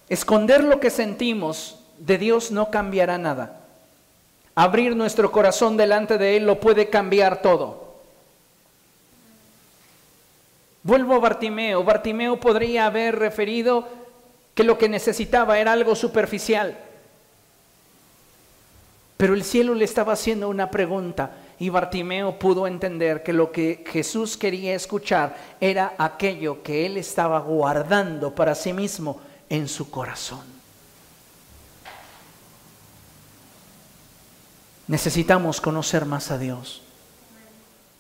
A: Esconder lo que sentimos de Dios no cambiará nada. Abrir nuestro corazón delante de Él lo puede cambiar todo. Vuelvo a Bartimeo. Bartimeo podría haber referido que lo que necesitaba era algo superficial. Pero el cielo le estaba haciendo una pregunta y Bartimeo pudo entender que lo que Jesús quería escuchar era aquello que él estaba guardando para sí mismo en su corazón. Necesitamos conocer más a Dios.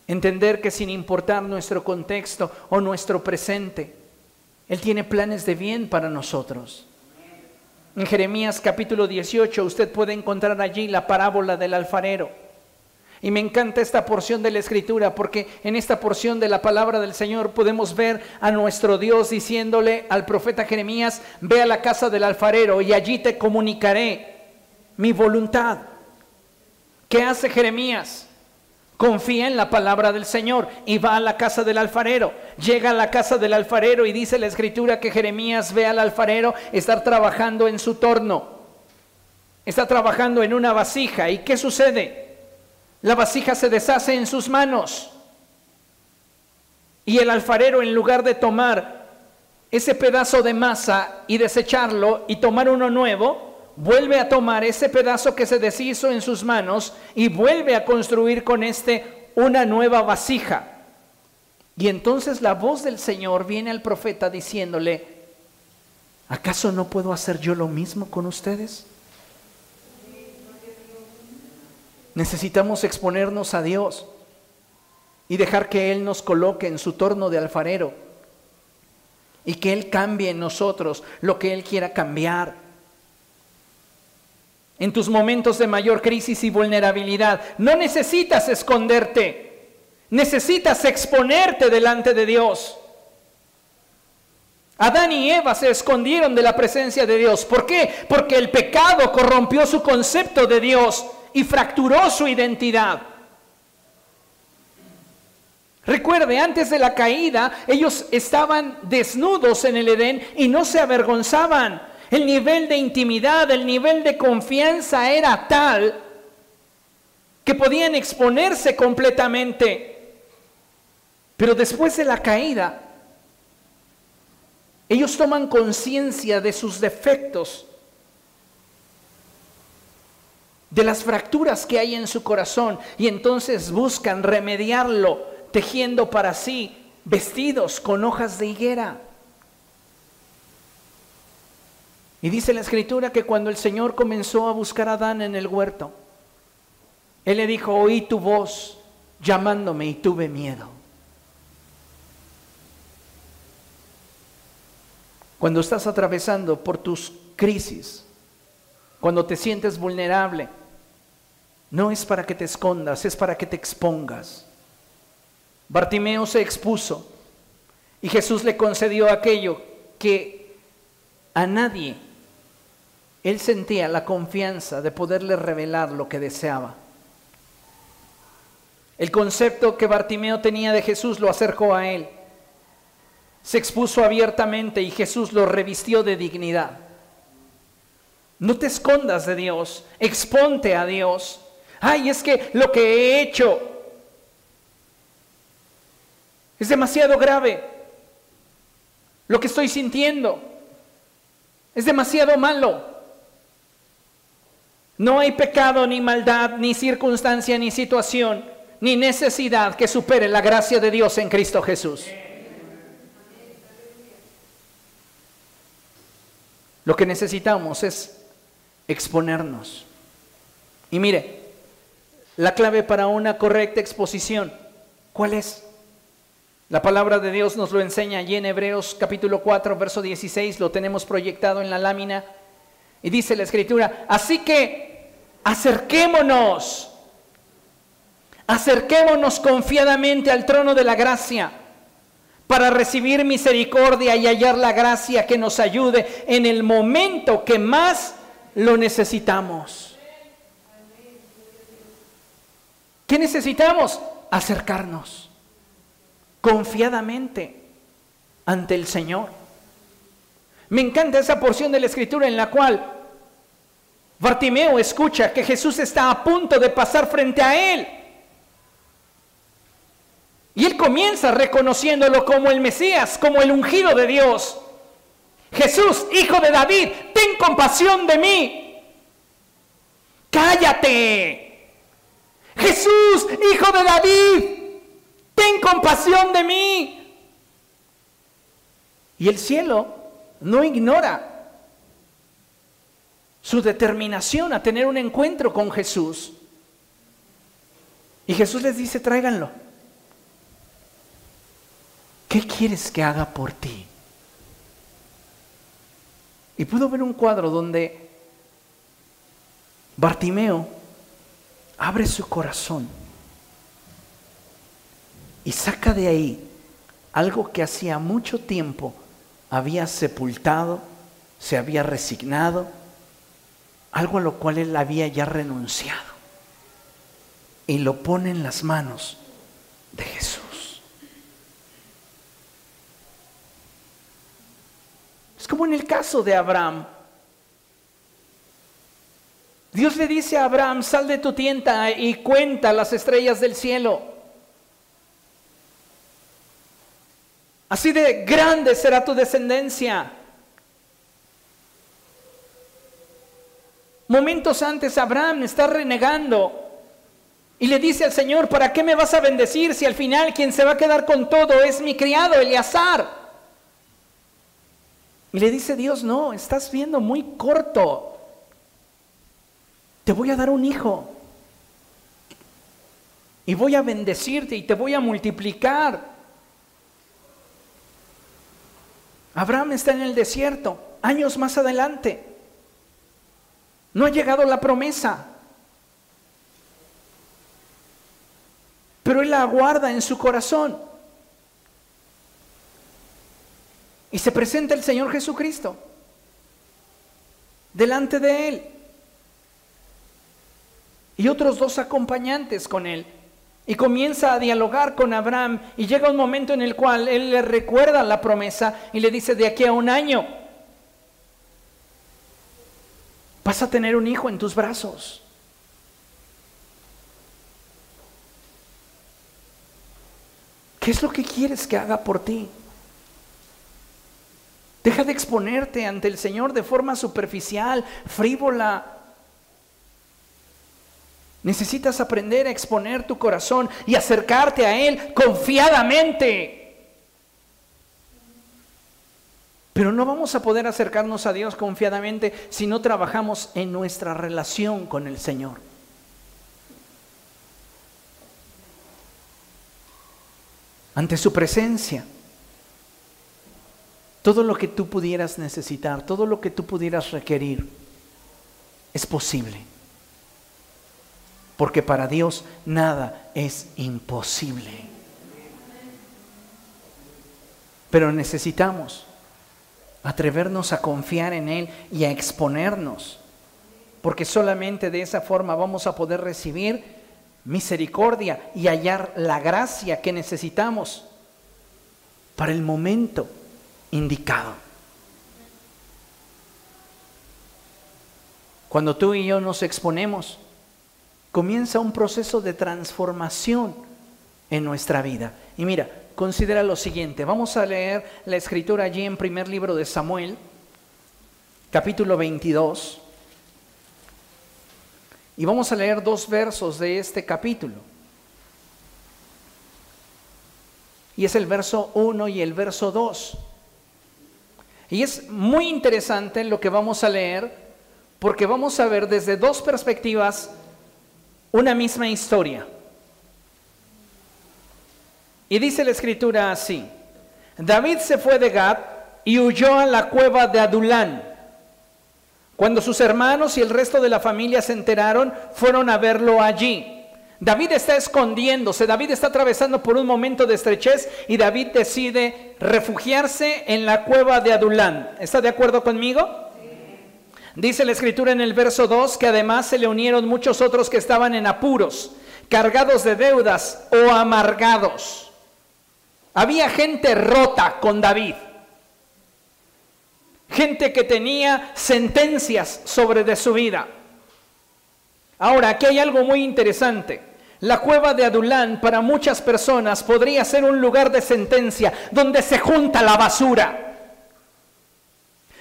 A: Entender que sin importar nuestro contexto o nuestro presente, Él tiene planes de bien para nosotros. En Jeremías capítulo 18 usted puede encontrar allí la parábola del alfarero. Y me encanta esta porción de la escritura porque en esta porción de la palabra del Señor podemos ver a nuestro Dios diciéndole al profeta Jeremías, ve a la casa del alfarero y allí te comunicaré mi voluntad. ¿Qué hace Jeremías? Confía en la palabra del Señor y va a la casa del alfarero. Llega a la casa del alfarero y dice la escritura que Jeremías ve al alfarero estar trabajando en su torno. Está trabajando en una vasija. ¿Y qué sucede? La vasija se deshace en sus manos. Y el alfarero en lugar de tomar ese pedazo de masa y desecharlo y tomar uno nuevo, vuelve a tomar ese pedazo que se deshizo en sus manos y vuelve a construir con este una nueva vasija. Y entonces la voz del Señor viene al profeta diciéndole, ¿acaso no puedo hacer yo lo mismo con ustedes? Necesitamos exponernos a Dios y dejar que Él nos coloque en su torno de alfarero y que Él cambie en nosotros lo que Él quiera cambiar en tus momentos de mayor crisis y vulnerabilidad. No necesitas esconderte, necesitas exponerte delante de Dios. Adán y Eva se escondieron de la presencia de Dios. ¿Por qué? Porque el pecado corrompió su concepto de Dios y fracturó su identidad. Recuerde, antes de la caída, ellos estaban desnudos en el Edén y no se avergonzaban. El nivel de intimidad, el nivel de confianza era tal que podían exponerse completamente. Pero después de la caída, ellos toman conciencia de sus defectos, de las fracturas que hay en su corazón y entonces buscan remediarlo tejiendo para sí vestidos con hojas de higuera. Y dice la escritura que cuando el Señor comenzó a buscar a Adán en el huerto, Él le dijo, oí tu voz llamándome y tuve miedo. Cuando estás atravesando por tus crisis, cuando te sientes vulnerable, no es para que te escondas, es para que te expongas. Bartimeo se expuso y Jesús le concedió aquello que a nadie él sentía la confianza de poderle revelar lo que deseaba. El concepto que Bartimeo tenía de Jesús lo acercó a él. Se expuso abiertamente y Jesús lo revistió de dignidad. No te escondas de Dios, exponte a Dios. Ay, es que lo que he hecho es demasiado grave. Lo que estoy sintiendo es demasiado malo. No hay pecado, ni maldad, ni circunstancia, ni situación, ni necesidad que supere la gracia de Dios en Cristo Jesús. Lo que necesitamos es exponernos. Y mire, la clave para una correcta exposición, ¿cuál es? La palabra de Dios nos lo enseña allí en Hebreos capítulo 4, verso 16, lo tenemos proyectado en la lámina. Y dice la escritura, así que acerquémonos, acerquémonos confiadamente al trono de la gracia para recibir misericordia y hallar la gracia que nos ayude en el momento que más lo necesitamos. ¿Qué necesitamos? Acercarnos confiadamente ante el Señor. Me encanta esa porción de la escritura en la cual Bartimeo escucha que Jesús está a punto de pasar frente a él. Y él comienza reconociéndolo como el Mesías, como el ungido de Dios. Jesús, hijo de David, ten compasión de mí. Cállate. Jesús, hijo de David, ten compasión de mí. Y el cielo no ignora su determinación a tener un encuentro con Jesús. Y Jesús les dice, tráiganlo. ¿Qué quieres que haga por ti? Y pudo ver un cuadro donde Bartimeo abre su corazón y saca de ahí algo que hacía mucho tiempo había sepultado, se había resignado, algo a lo cual él había ya renunciado. Y lo pone en las manos de Jesús. como en el caso de Abraham. Dios le dice a Abraham, sal de tu tienda y cuenta las estrellas del cielo. Así de grande será tu descendencia. Momentos antes Abraham está renegando y le dice al Señor, ¿para qué me vas a bendecir si al final quien se va a quedar con todo es mi criado Eleazar? Y le dice Dios, no, estás viendo muy corto. Te voy a dar un hijo. Y voy a bendecirte y te voy a multiplicar. Abraham está en el desierto, años más adelante. No ha llegado la promesa. Pero él la aguarda en su corazón. Y se presenta el Señor Jesucristo delante de él. Y otros dos acompañantes con él. Y comienza a dialogar con Abraham. Y llega un momento en el cual él le recuerda la promesa y le dice, de aquí a un año vas a tener un hijo en tus brazos. ¿Qué es lo que quieres que haga por ti? Deja de exponerte ante el Señor de forma superficial, frívola. Necesitas aprender a exponer tu corazón y acercarte a Él confiadamente. Pero no vamos a poder acercarnos a Dios confiadamente si no trabajamos en nuestra relación con el Señor. Ante su presencia, todo lo que tú pudieras necesitar, todo lo que tú pudieras requerir, es posible. Porque para Dios nada es imposible. Pero necesitamos atrevernos a confiar en Él y a exponernos, porque solamente de esa forma vamos a poder recibir misericordia y hallar la gracia que necesitamos para el momento indicado. Cuando tú y yo nos exponemos, comienza un proceso de transformación en nuestra vida. Y mira, considera lo siguiente. Vamos a leer la escritura allí en primer libro de Samuel, capítulo 22. Y vamos a leer dos versos de este capítulo. Y es el verso 1 y el verso 2. Y es muy interesante lo que vamos a leer porque vamos a ver desde dos perspectivas una misma historia. Y dice la escritura así, David se fue de Gad y huyó a la cueva de Adulán. Cuando sus hermanos y el resto de la familia se enteraron, fueron a verlo allí. David está escondiéndose, David está atravesando por un momento de estrechez y David decide refugiarse en la cueva de Adulán. ¿Está de acuerdo conmigo? Dice la escritura en el verso 2 que además se le unieron muchos otros que estaban en apuros, cargados de deudas o amargados. Había gente rota con David. Gente que tenía sentencias sobre de su vida. Ahora, aquí hay algo muy interesante. La cueva de Adulán para muchas personas podría ser un lugar de sentencia donde se junta la basura,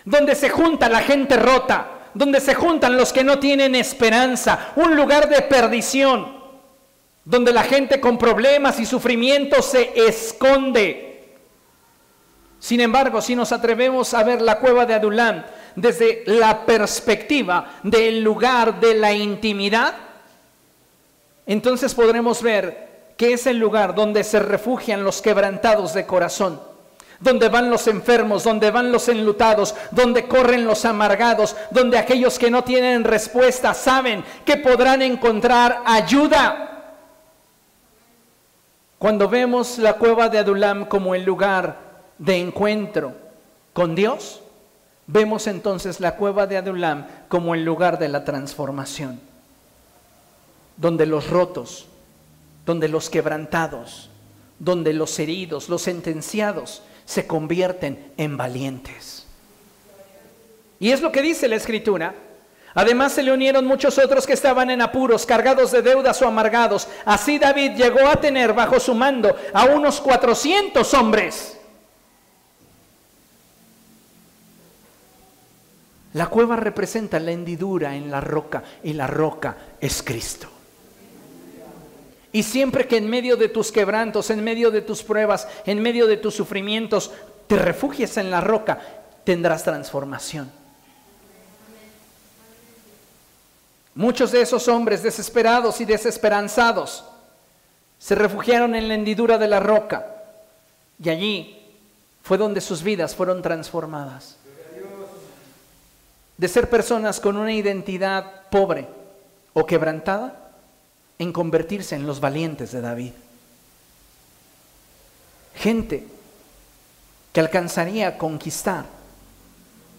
A: donde se junta la gente rota, donde se juntan los que no tienen esperanza, un lugar de perdición donde la gente con problemas y sufrimientos se esconde. Sin embargo, si nos atrevemos a ver la cueva de Adulán desde la perspectiva del lugar de la intimidad, entonces podremos ver que es el lugar donde se refugian los quebrantados de corazón, donde van los enfermos, donde van los enlutados, donde corren los amargados, donde aquellos que no tienen respuesta saben que podrán encontrar ayuda cuando vemos la cueva de Adulam como el lugar de encuentro con Dios, vemos entonces la cueva de Adulam como el lugar de la transformación, donde los rotos, donde los quebrantados, donde los heridos, los sentenciados se convierten en valientes. Y es lo que dice la escritura, Además se le unieron muchos otros que estaban en apuros, cargados de deudas o amargados. Así David llegó a tener bajo su mando a unos 400 hombres. La cueva representa la hendidura en la roca y la roca es Cristo. Y siempre que en medio de tus quebrantos, en medio de tus pruebas, en medio de tus sufrimientos, te refugies en la roca, tendrás transformación. Muchos de esos hombres desesperados y desesperanzados se refugiaron en la hendidura de la roca y allí fue donde sus vidas fueron transformadas. De ser personas con una identidad pobre o quebrantada en convertirse en los valientes de David. Gente que alcanzaría a conquistar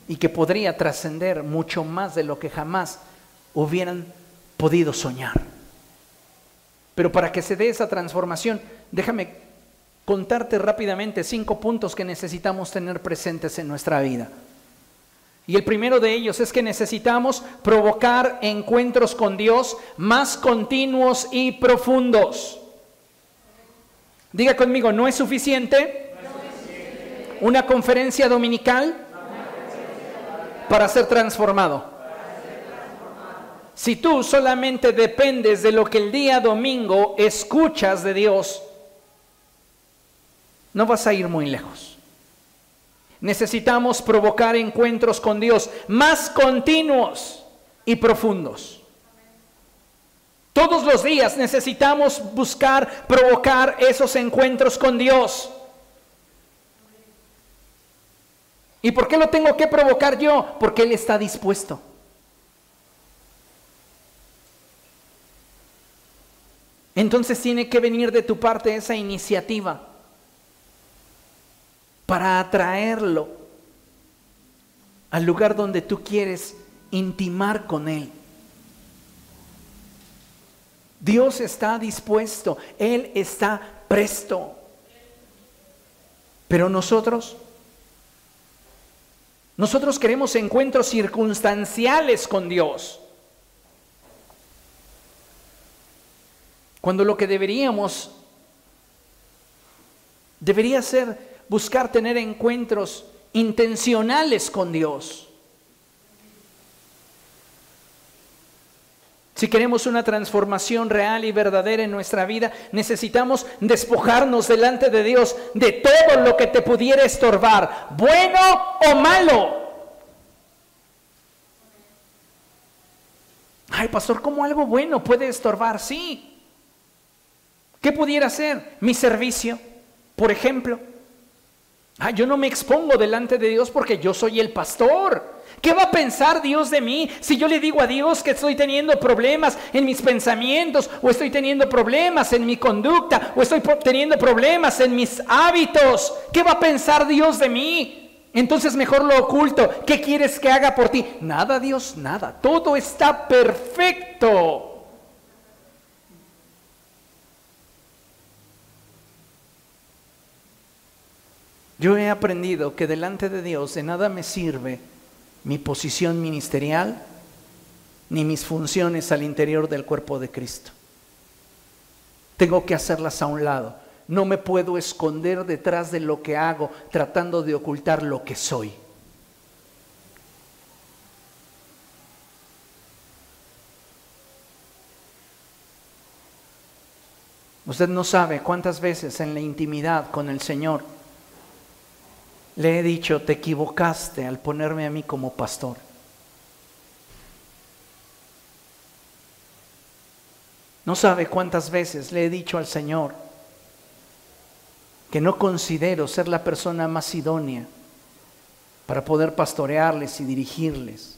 A: y que podría trascender mucho más de lo que jamás hubieran podido soñar. Pero para que se dé esa transformación, déjame contarte rápidamente cinco puntos que necesitamos tener presentes en nuestra vida. Y el primero de ellos es que necesitamos provocar encuentros con Dios más continuos y profundos. Diga conmigo, no es suficiente una conferencia dominical para ser transformado. Si tú solamente dependes de lo que el día domingo escuchas de Dios, no vas a ir muy lejos. Necesitamos provocar encuentros con Dios más continuos y profundos. Todos los días necesitamos buscar, provocar esos encuentros con Dios. ¿Y por qué lo tengo que provocar yo? Porque Él está dispuesto. Entonces tiene que venir de tu parte esa iniciativa para atraerlo al lugar donde tú quieres intimar con Él. Dios está dispuesto, Él está presto. Pero nosotros, nosotros queremos encuentros circunstanciales con Dios. Cuando lo que deberíamos, debería ser buscar tener encuentros intencionales con Dios. Si queremos una transformación real y verdadera en nuestra vida, necesitamos despojarnos delante de Dios de todo lo que te pudiera estorbar, bueno o malo. Ay, pastor, ¿cómo algo bueno puede estorbar? Sí. ¿Qué pudiera ser? Mi servicio, por ejemplo. Ah, yo no me expongo delante de Dios porque yo soy el pastor. ¿Qué va a pensar Dios de mí si yo le digo a Dios que estoy teniendo problemas en mis pensamientos o estoy teniendo problemas en mi conducta o estoy teniendo problemas en mis hábitos? ¿Qué va a pensar Dios de mí? Entonces mejor lo oculto. ¿Qué quieres que haga por ti? Nada, Dios, nada. Todo está perfecto. Yo he aprendido que delante de Dios de nada me sirve mi posición ministerial ni mis funciones al interior del cuerpo de Cristo. Tengo que hacerlas a un lado. No me puedo esconder detrás de lo que hago tratando de ocultar lo que soy. Usted no sabe cuántas veces en la intimidad con el Señor le he dicho, te equivocaste al ponerme a mí como pastor. No sabe cuántas veces le he dicho al Señor que no considero ser la persona más idónea para poder pastorearles y dirigirles.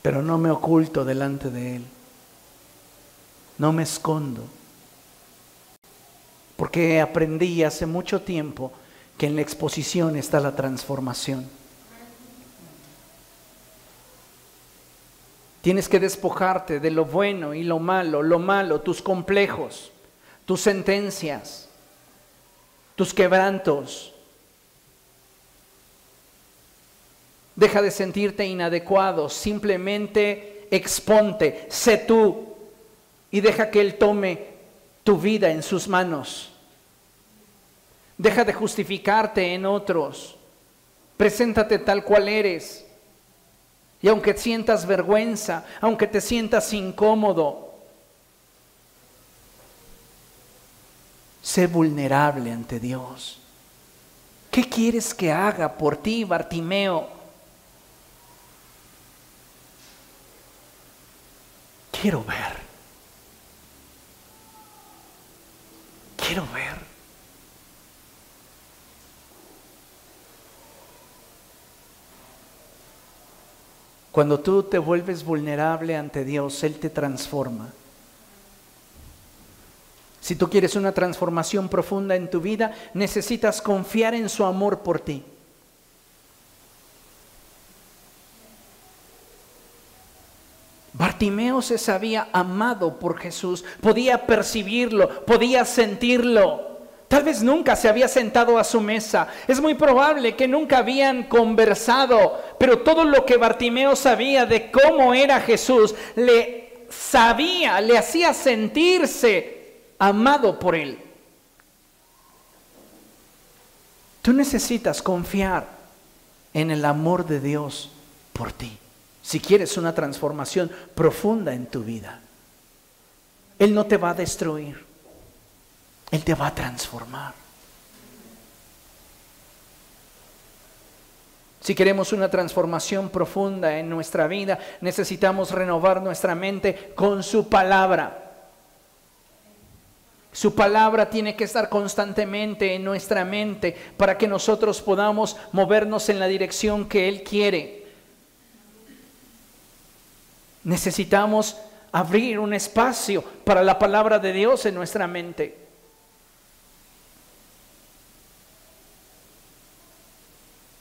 A: Pero no me oculto delante de Él. No me escondo. Porque aprendí hace mucho tiempo que en la exposición está la transformación. Tienes que despojarte de lo bueno y lo malo, lo malo, tus complejos, tus sentencias, tus quebrantos. Deja de sentirte inadecuado, simplemente exponte, sé tú y deja que Él tome tu vida en sus manos. Deja de justificarte en otros. Preséntate tal cual eres. Y aunque sientas vergüenza, aunque te sientas incómodo, sé vulnerable ante Dios. ¿Qué quieres que haga por ti, Bartimeo? Quiero ver. Quiero ver. Cuando tú te vuelves vulnerable ante Dios, Él te transforma. Si tú quieres una transformación profunda en tu vida, necesitas confiar en su amor por ti. Bartimeo se sabía amado por Jesús, podía percibirlo, podía sentirlo. Tal vez nunca se había sentado a su mesa. Es muy probable que nunca habían conversado, pero todo lo que Bartimeo sabía de cómo era Jesús le sabía, le hacía sentirse amado por Él. Tú necesitas confiar en el amor de Dios por ti, si quieres una transformación profunda en tu vida. Él no te va a destruir, Él te va a transformar. Si queremos una transformación profunda en nuestra vida, necesitamos renovar nuestra mente con su palabra. Su palabra tiene que estar constantemente en nuestra mente para que nosotros podamos movernos en la dirección que Él quiere. Necesitamos abrir un espacio para la palabra de Dios en nuestra mente.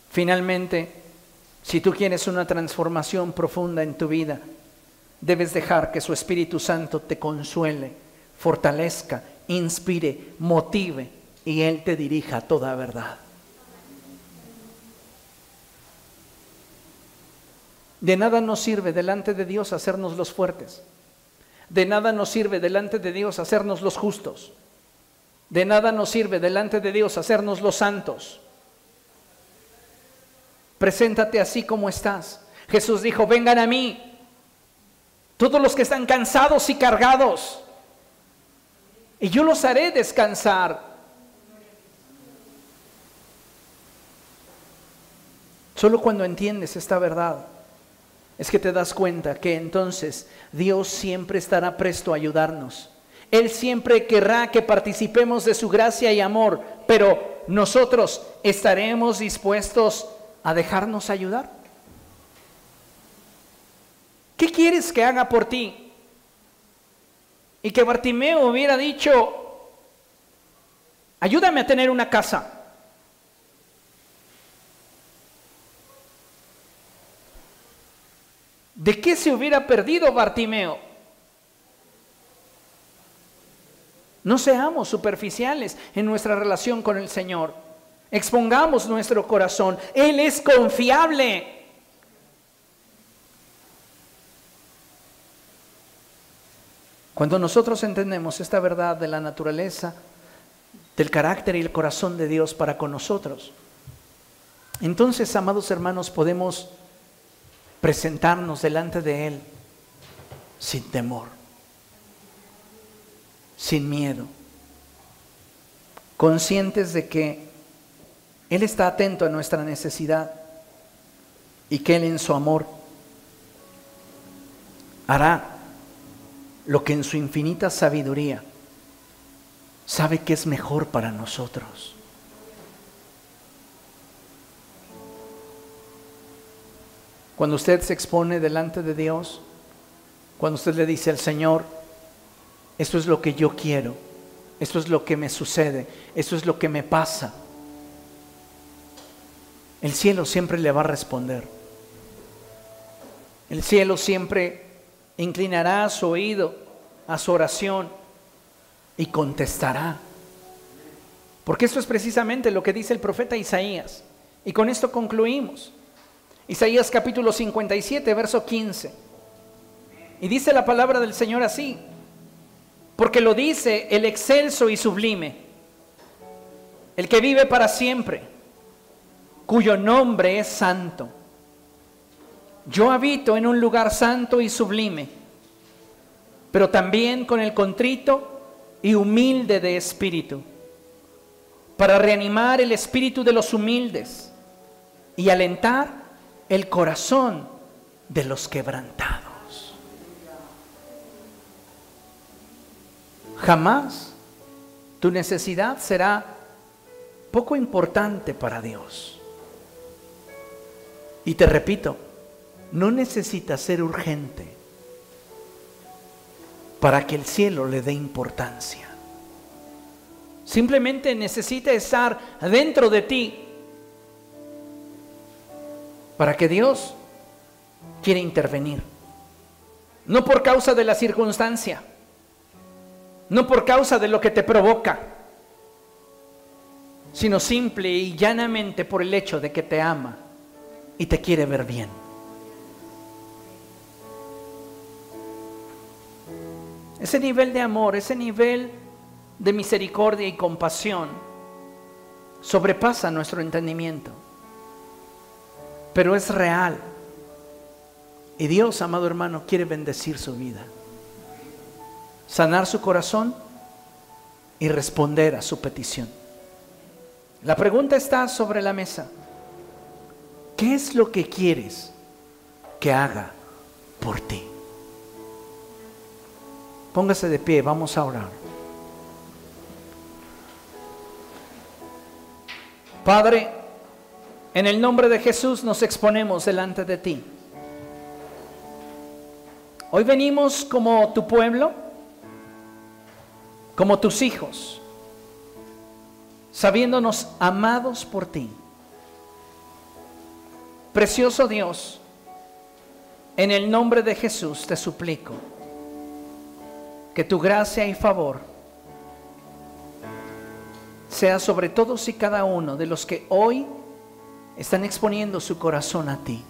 A: Finalmente, si tú quieres una transformación profunda en tu vida, debes dejar que su Espíritu Santo te consuele, fortalezca, inspire, motive y Él te dirija a toda verdad. De nada nos sirve delante de Dios hacernos los fuertes. De nada nos sirve delante de Dios hacernos los justos. De nada nos sirve delante de Dios hacernos los santos. Preséntate así como estás. Jesús dijo, vengan a mí, todos los que están cansados y cargados, y yo los haré descansar. Solo cuando entiendes esta verdad es que te das cuenta que entonces Dios siempre estará presto a ayudarnos. Él siempre querrá que participemos de su gracia y amor, pero nosotros estaremos dispuestos a dejarnos ayudar? ¿Qué quieres que haga por ti? Y que Bartimeo hubiera dicho, ayúdame a tener una casa. ¿De qué se hubiera perdido Bartimeo? No seamos superficiales en nuestra relación con el Señor. Expongamos nuestro corazón. Él es confiable. Cuando nosotros entendemos esta verdad de la naturaleza, del carácter y el corazón de Dios para con nosotros, entonces, amados hermanos, podemos presentarnos delante de Él sin temor, sin miedo, conscientes de que él está atento a nuestra necesidad y que Él en su amor hará lo que en su infinita sabiduría sabe que es mejor para nosotros. Cuando usted se expone delante de Dios, cuando usted le dice al Señor, esto es lo que yo quiero, esto es lo que me sucede, esto es lo que me pasa, el cielo siempre le va a responder. El cielo siempre inclinará su oído a su oración y contestará. Porque esto es precisamente lo que dice el profeta Isaías. Y con esto concluimos. Isaías capítulo 57, verso 15. Y dice la palabra del Señor así, porque lo dice el excelso y sublime, el que vive para siempre cuyo nombre es santo. Yo habito en un lugar santo y sublime, pero también con el contrito y humilde de espíritu, para reanimar el espíritu de los humildes y alentar el corazón de los quebrantados. Jamás tu necesidad será poco importante para Dios. Y te repito, no necesita ser urgente para que el cielo le dé importancia. Simplemente necesita estar dentro de ti para que Dios quiera intervenir. No por causa de la circunstancia, no por causa de lo que te provoca, sino simple y llanamente por el hecho de que te ama y te quiere ver bien. ese nivel de amor, ese nivel de misericordia y compasión sobrepasa nuestro entendimiento, pero es real. Y Dios, amado hermano, quiere bendecir su vida, sanar su corazón y responder a su petición. La pregunta está sobre la mesa. ¿Qué es lo que quieres que haga por ti? Póngase de pie, vamos a orar. Padre, en el nombre de Jesús nos exponemos delante de ti. Hoy venimos como tu pueblo, como tus hijos, sabiéndonos amados por ti. Precioso Dios, en el nombre de Jesús te suplico que tu gracia y favor sea sobre todos y cada uno de los que hoy están exponiendo su corazón a ti.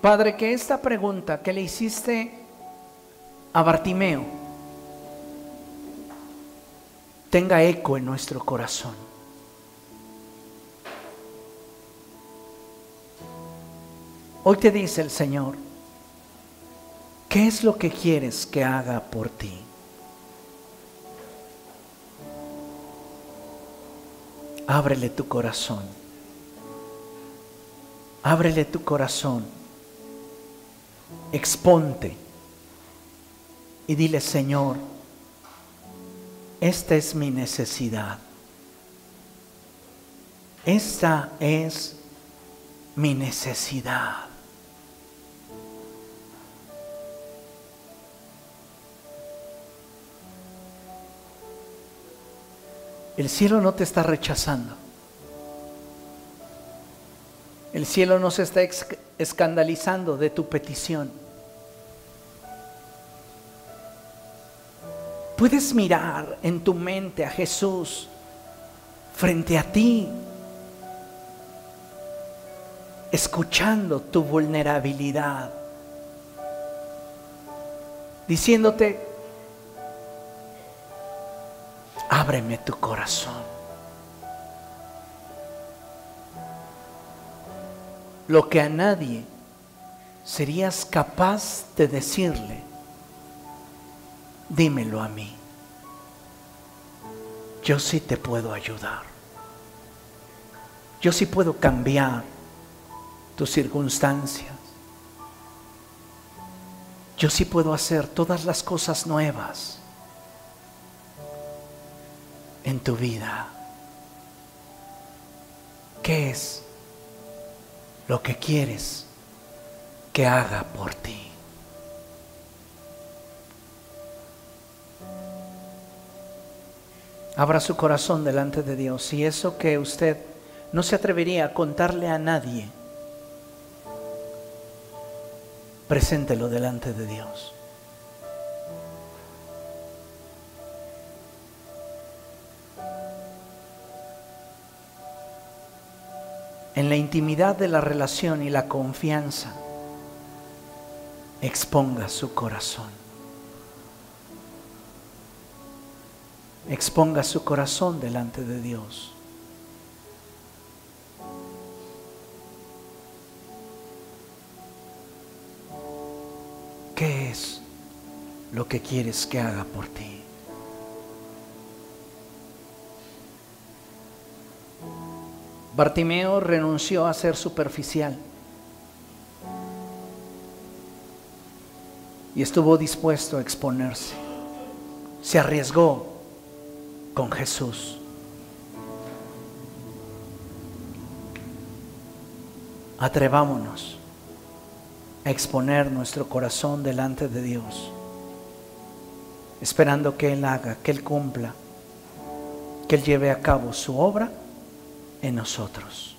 A: Padre, que esta pregunta que le hiciste a Bartimeo tenga eco en nuestro corazón. Hoy te dice el Señor, ¿qué es lo que quieres que haga por ti? Ábrele tu corazón. Ábrele tu corazón. Exponte y dile, Señor, esta es mi necesidad. Esta es mi necesidad. El cielo no te está rechazando. El cielo no se está escandalizando de tu petición. Puedes mirar en tu mente a Jesús frente a ti, escuchando tu vulnerabilidad, diciéndote, ábreme tu corazón. Lo que a nadie serías capaz de decirle, dímelo a mí. Yo sí te puedo ayudar. Yo sí puedo cambiar tus circunstancias. Yo sí puedo hacer todas las cosas nuevas en tu vida? ¿Qué es lo que quieres que haga por ti? Abra su corazón delante de Dios y eso que usted no se atrevería a contarle a nadie, preséntelo delante de Dios. En la intimidad de la relación y la confianza, exponga su corazón. Exponga su corazón delante de Dios. ¿Qué es lo que quieres que haga por ti? Bartimeo renunció a ser superficial y estuvo dispuesto a exponerse. Se arriesgó con Jesús. Atrevámonos a exponer nuestro corazón delante de Dios, esperando que Él haga, que Él cumpla, que Él lleve a cabo su obra en nosotros.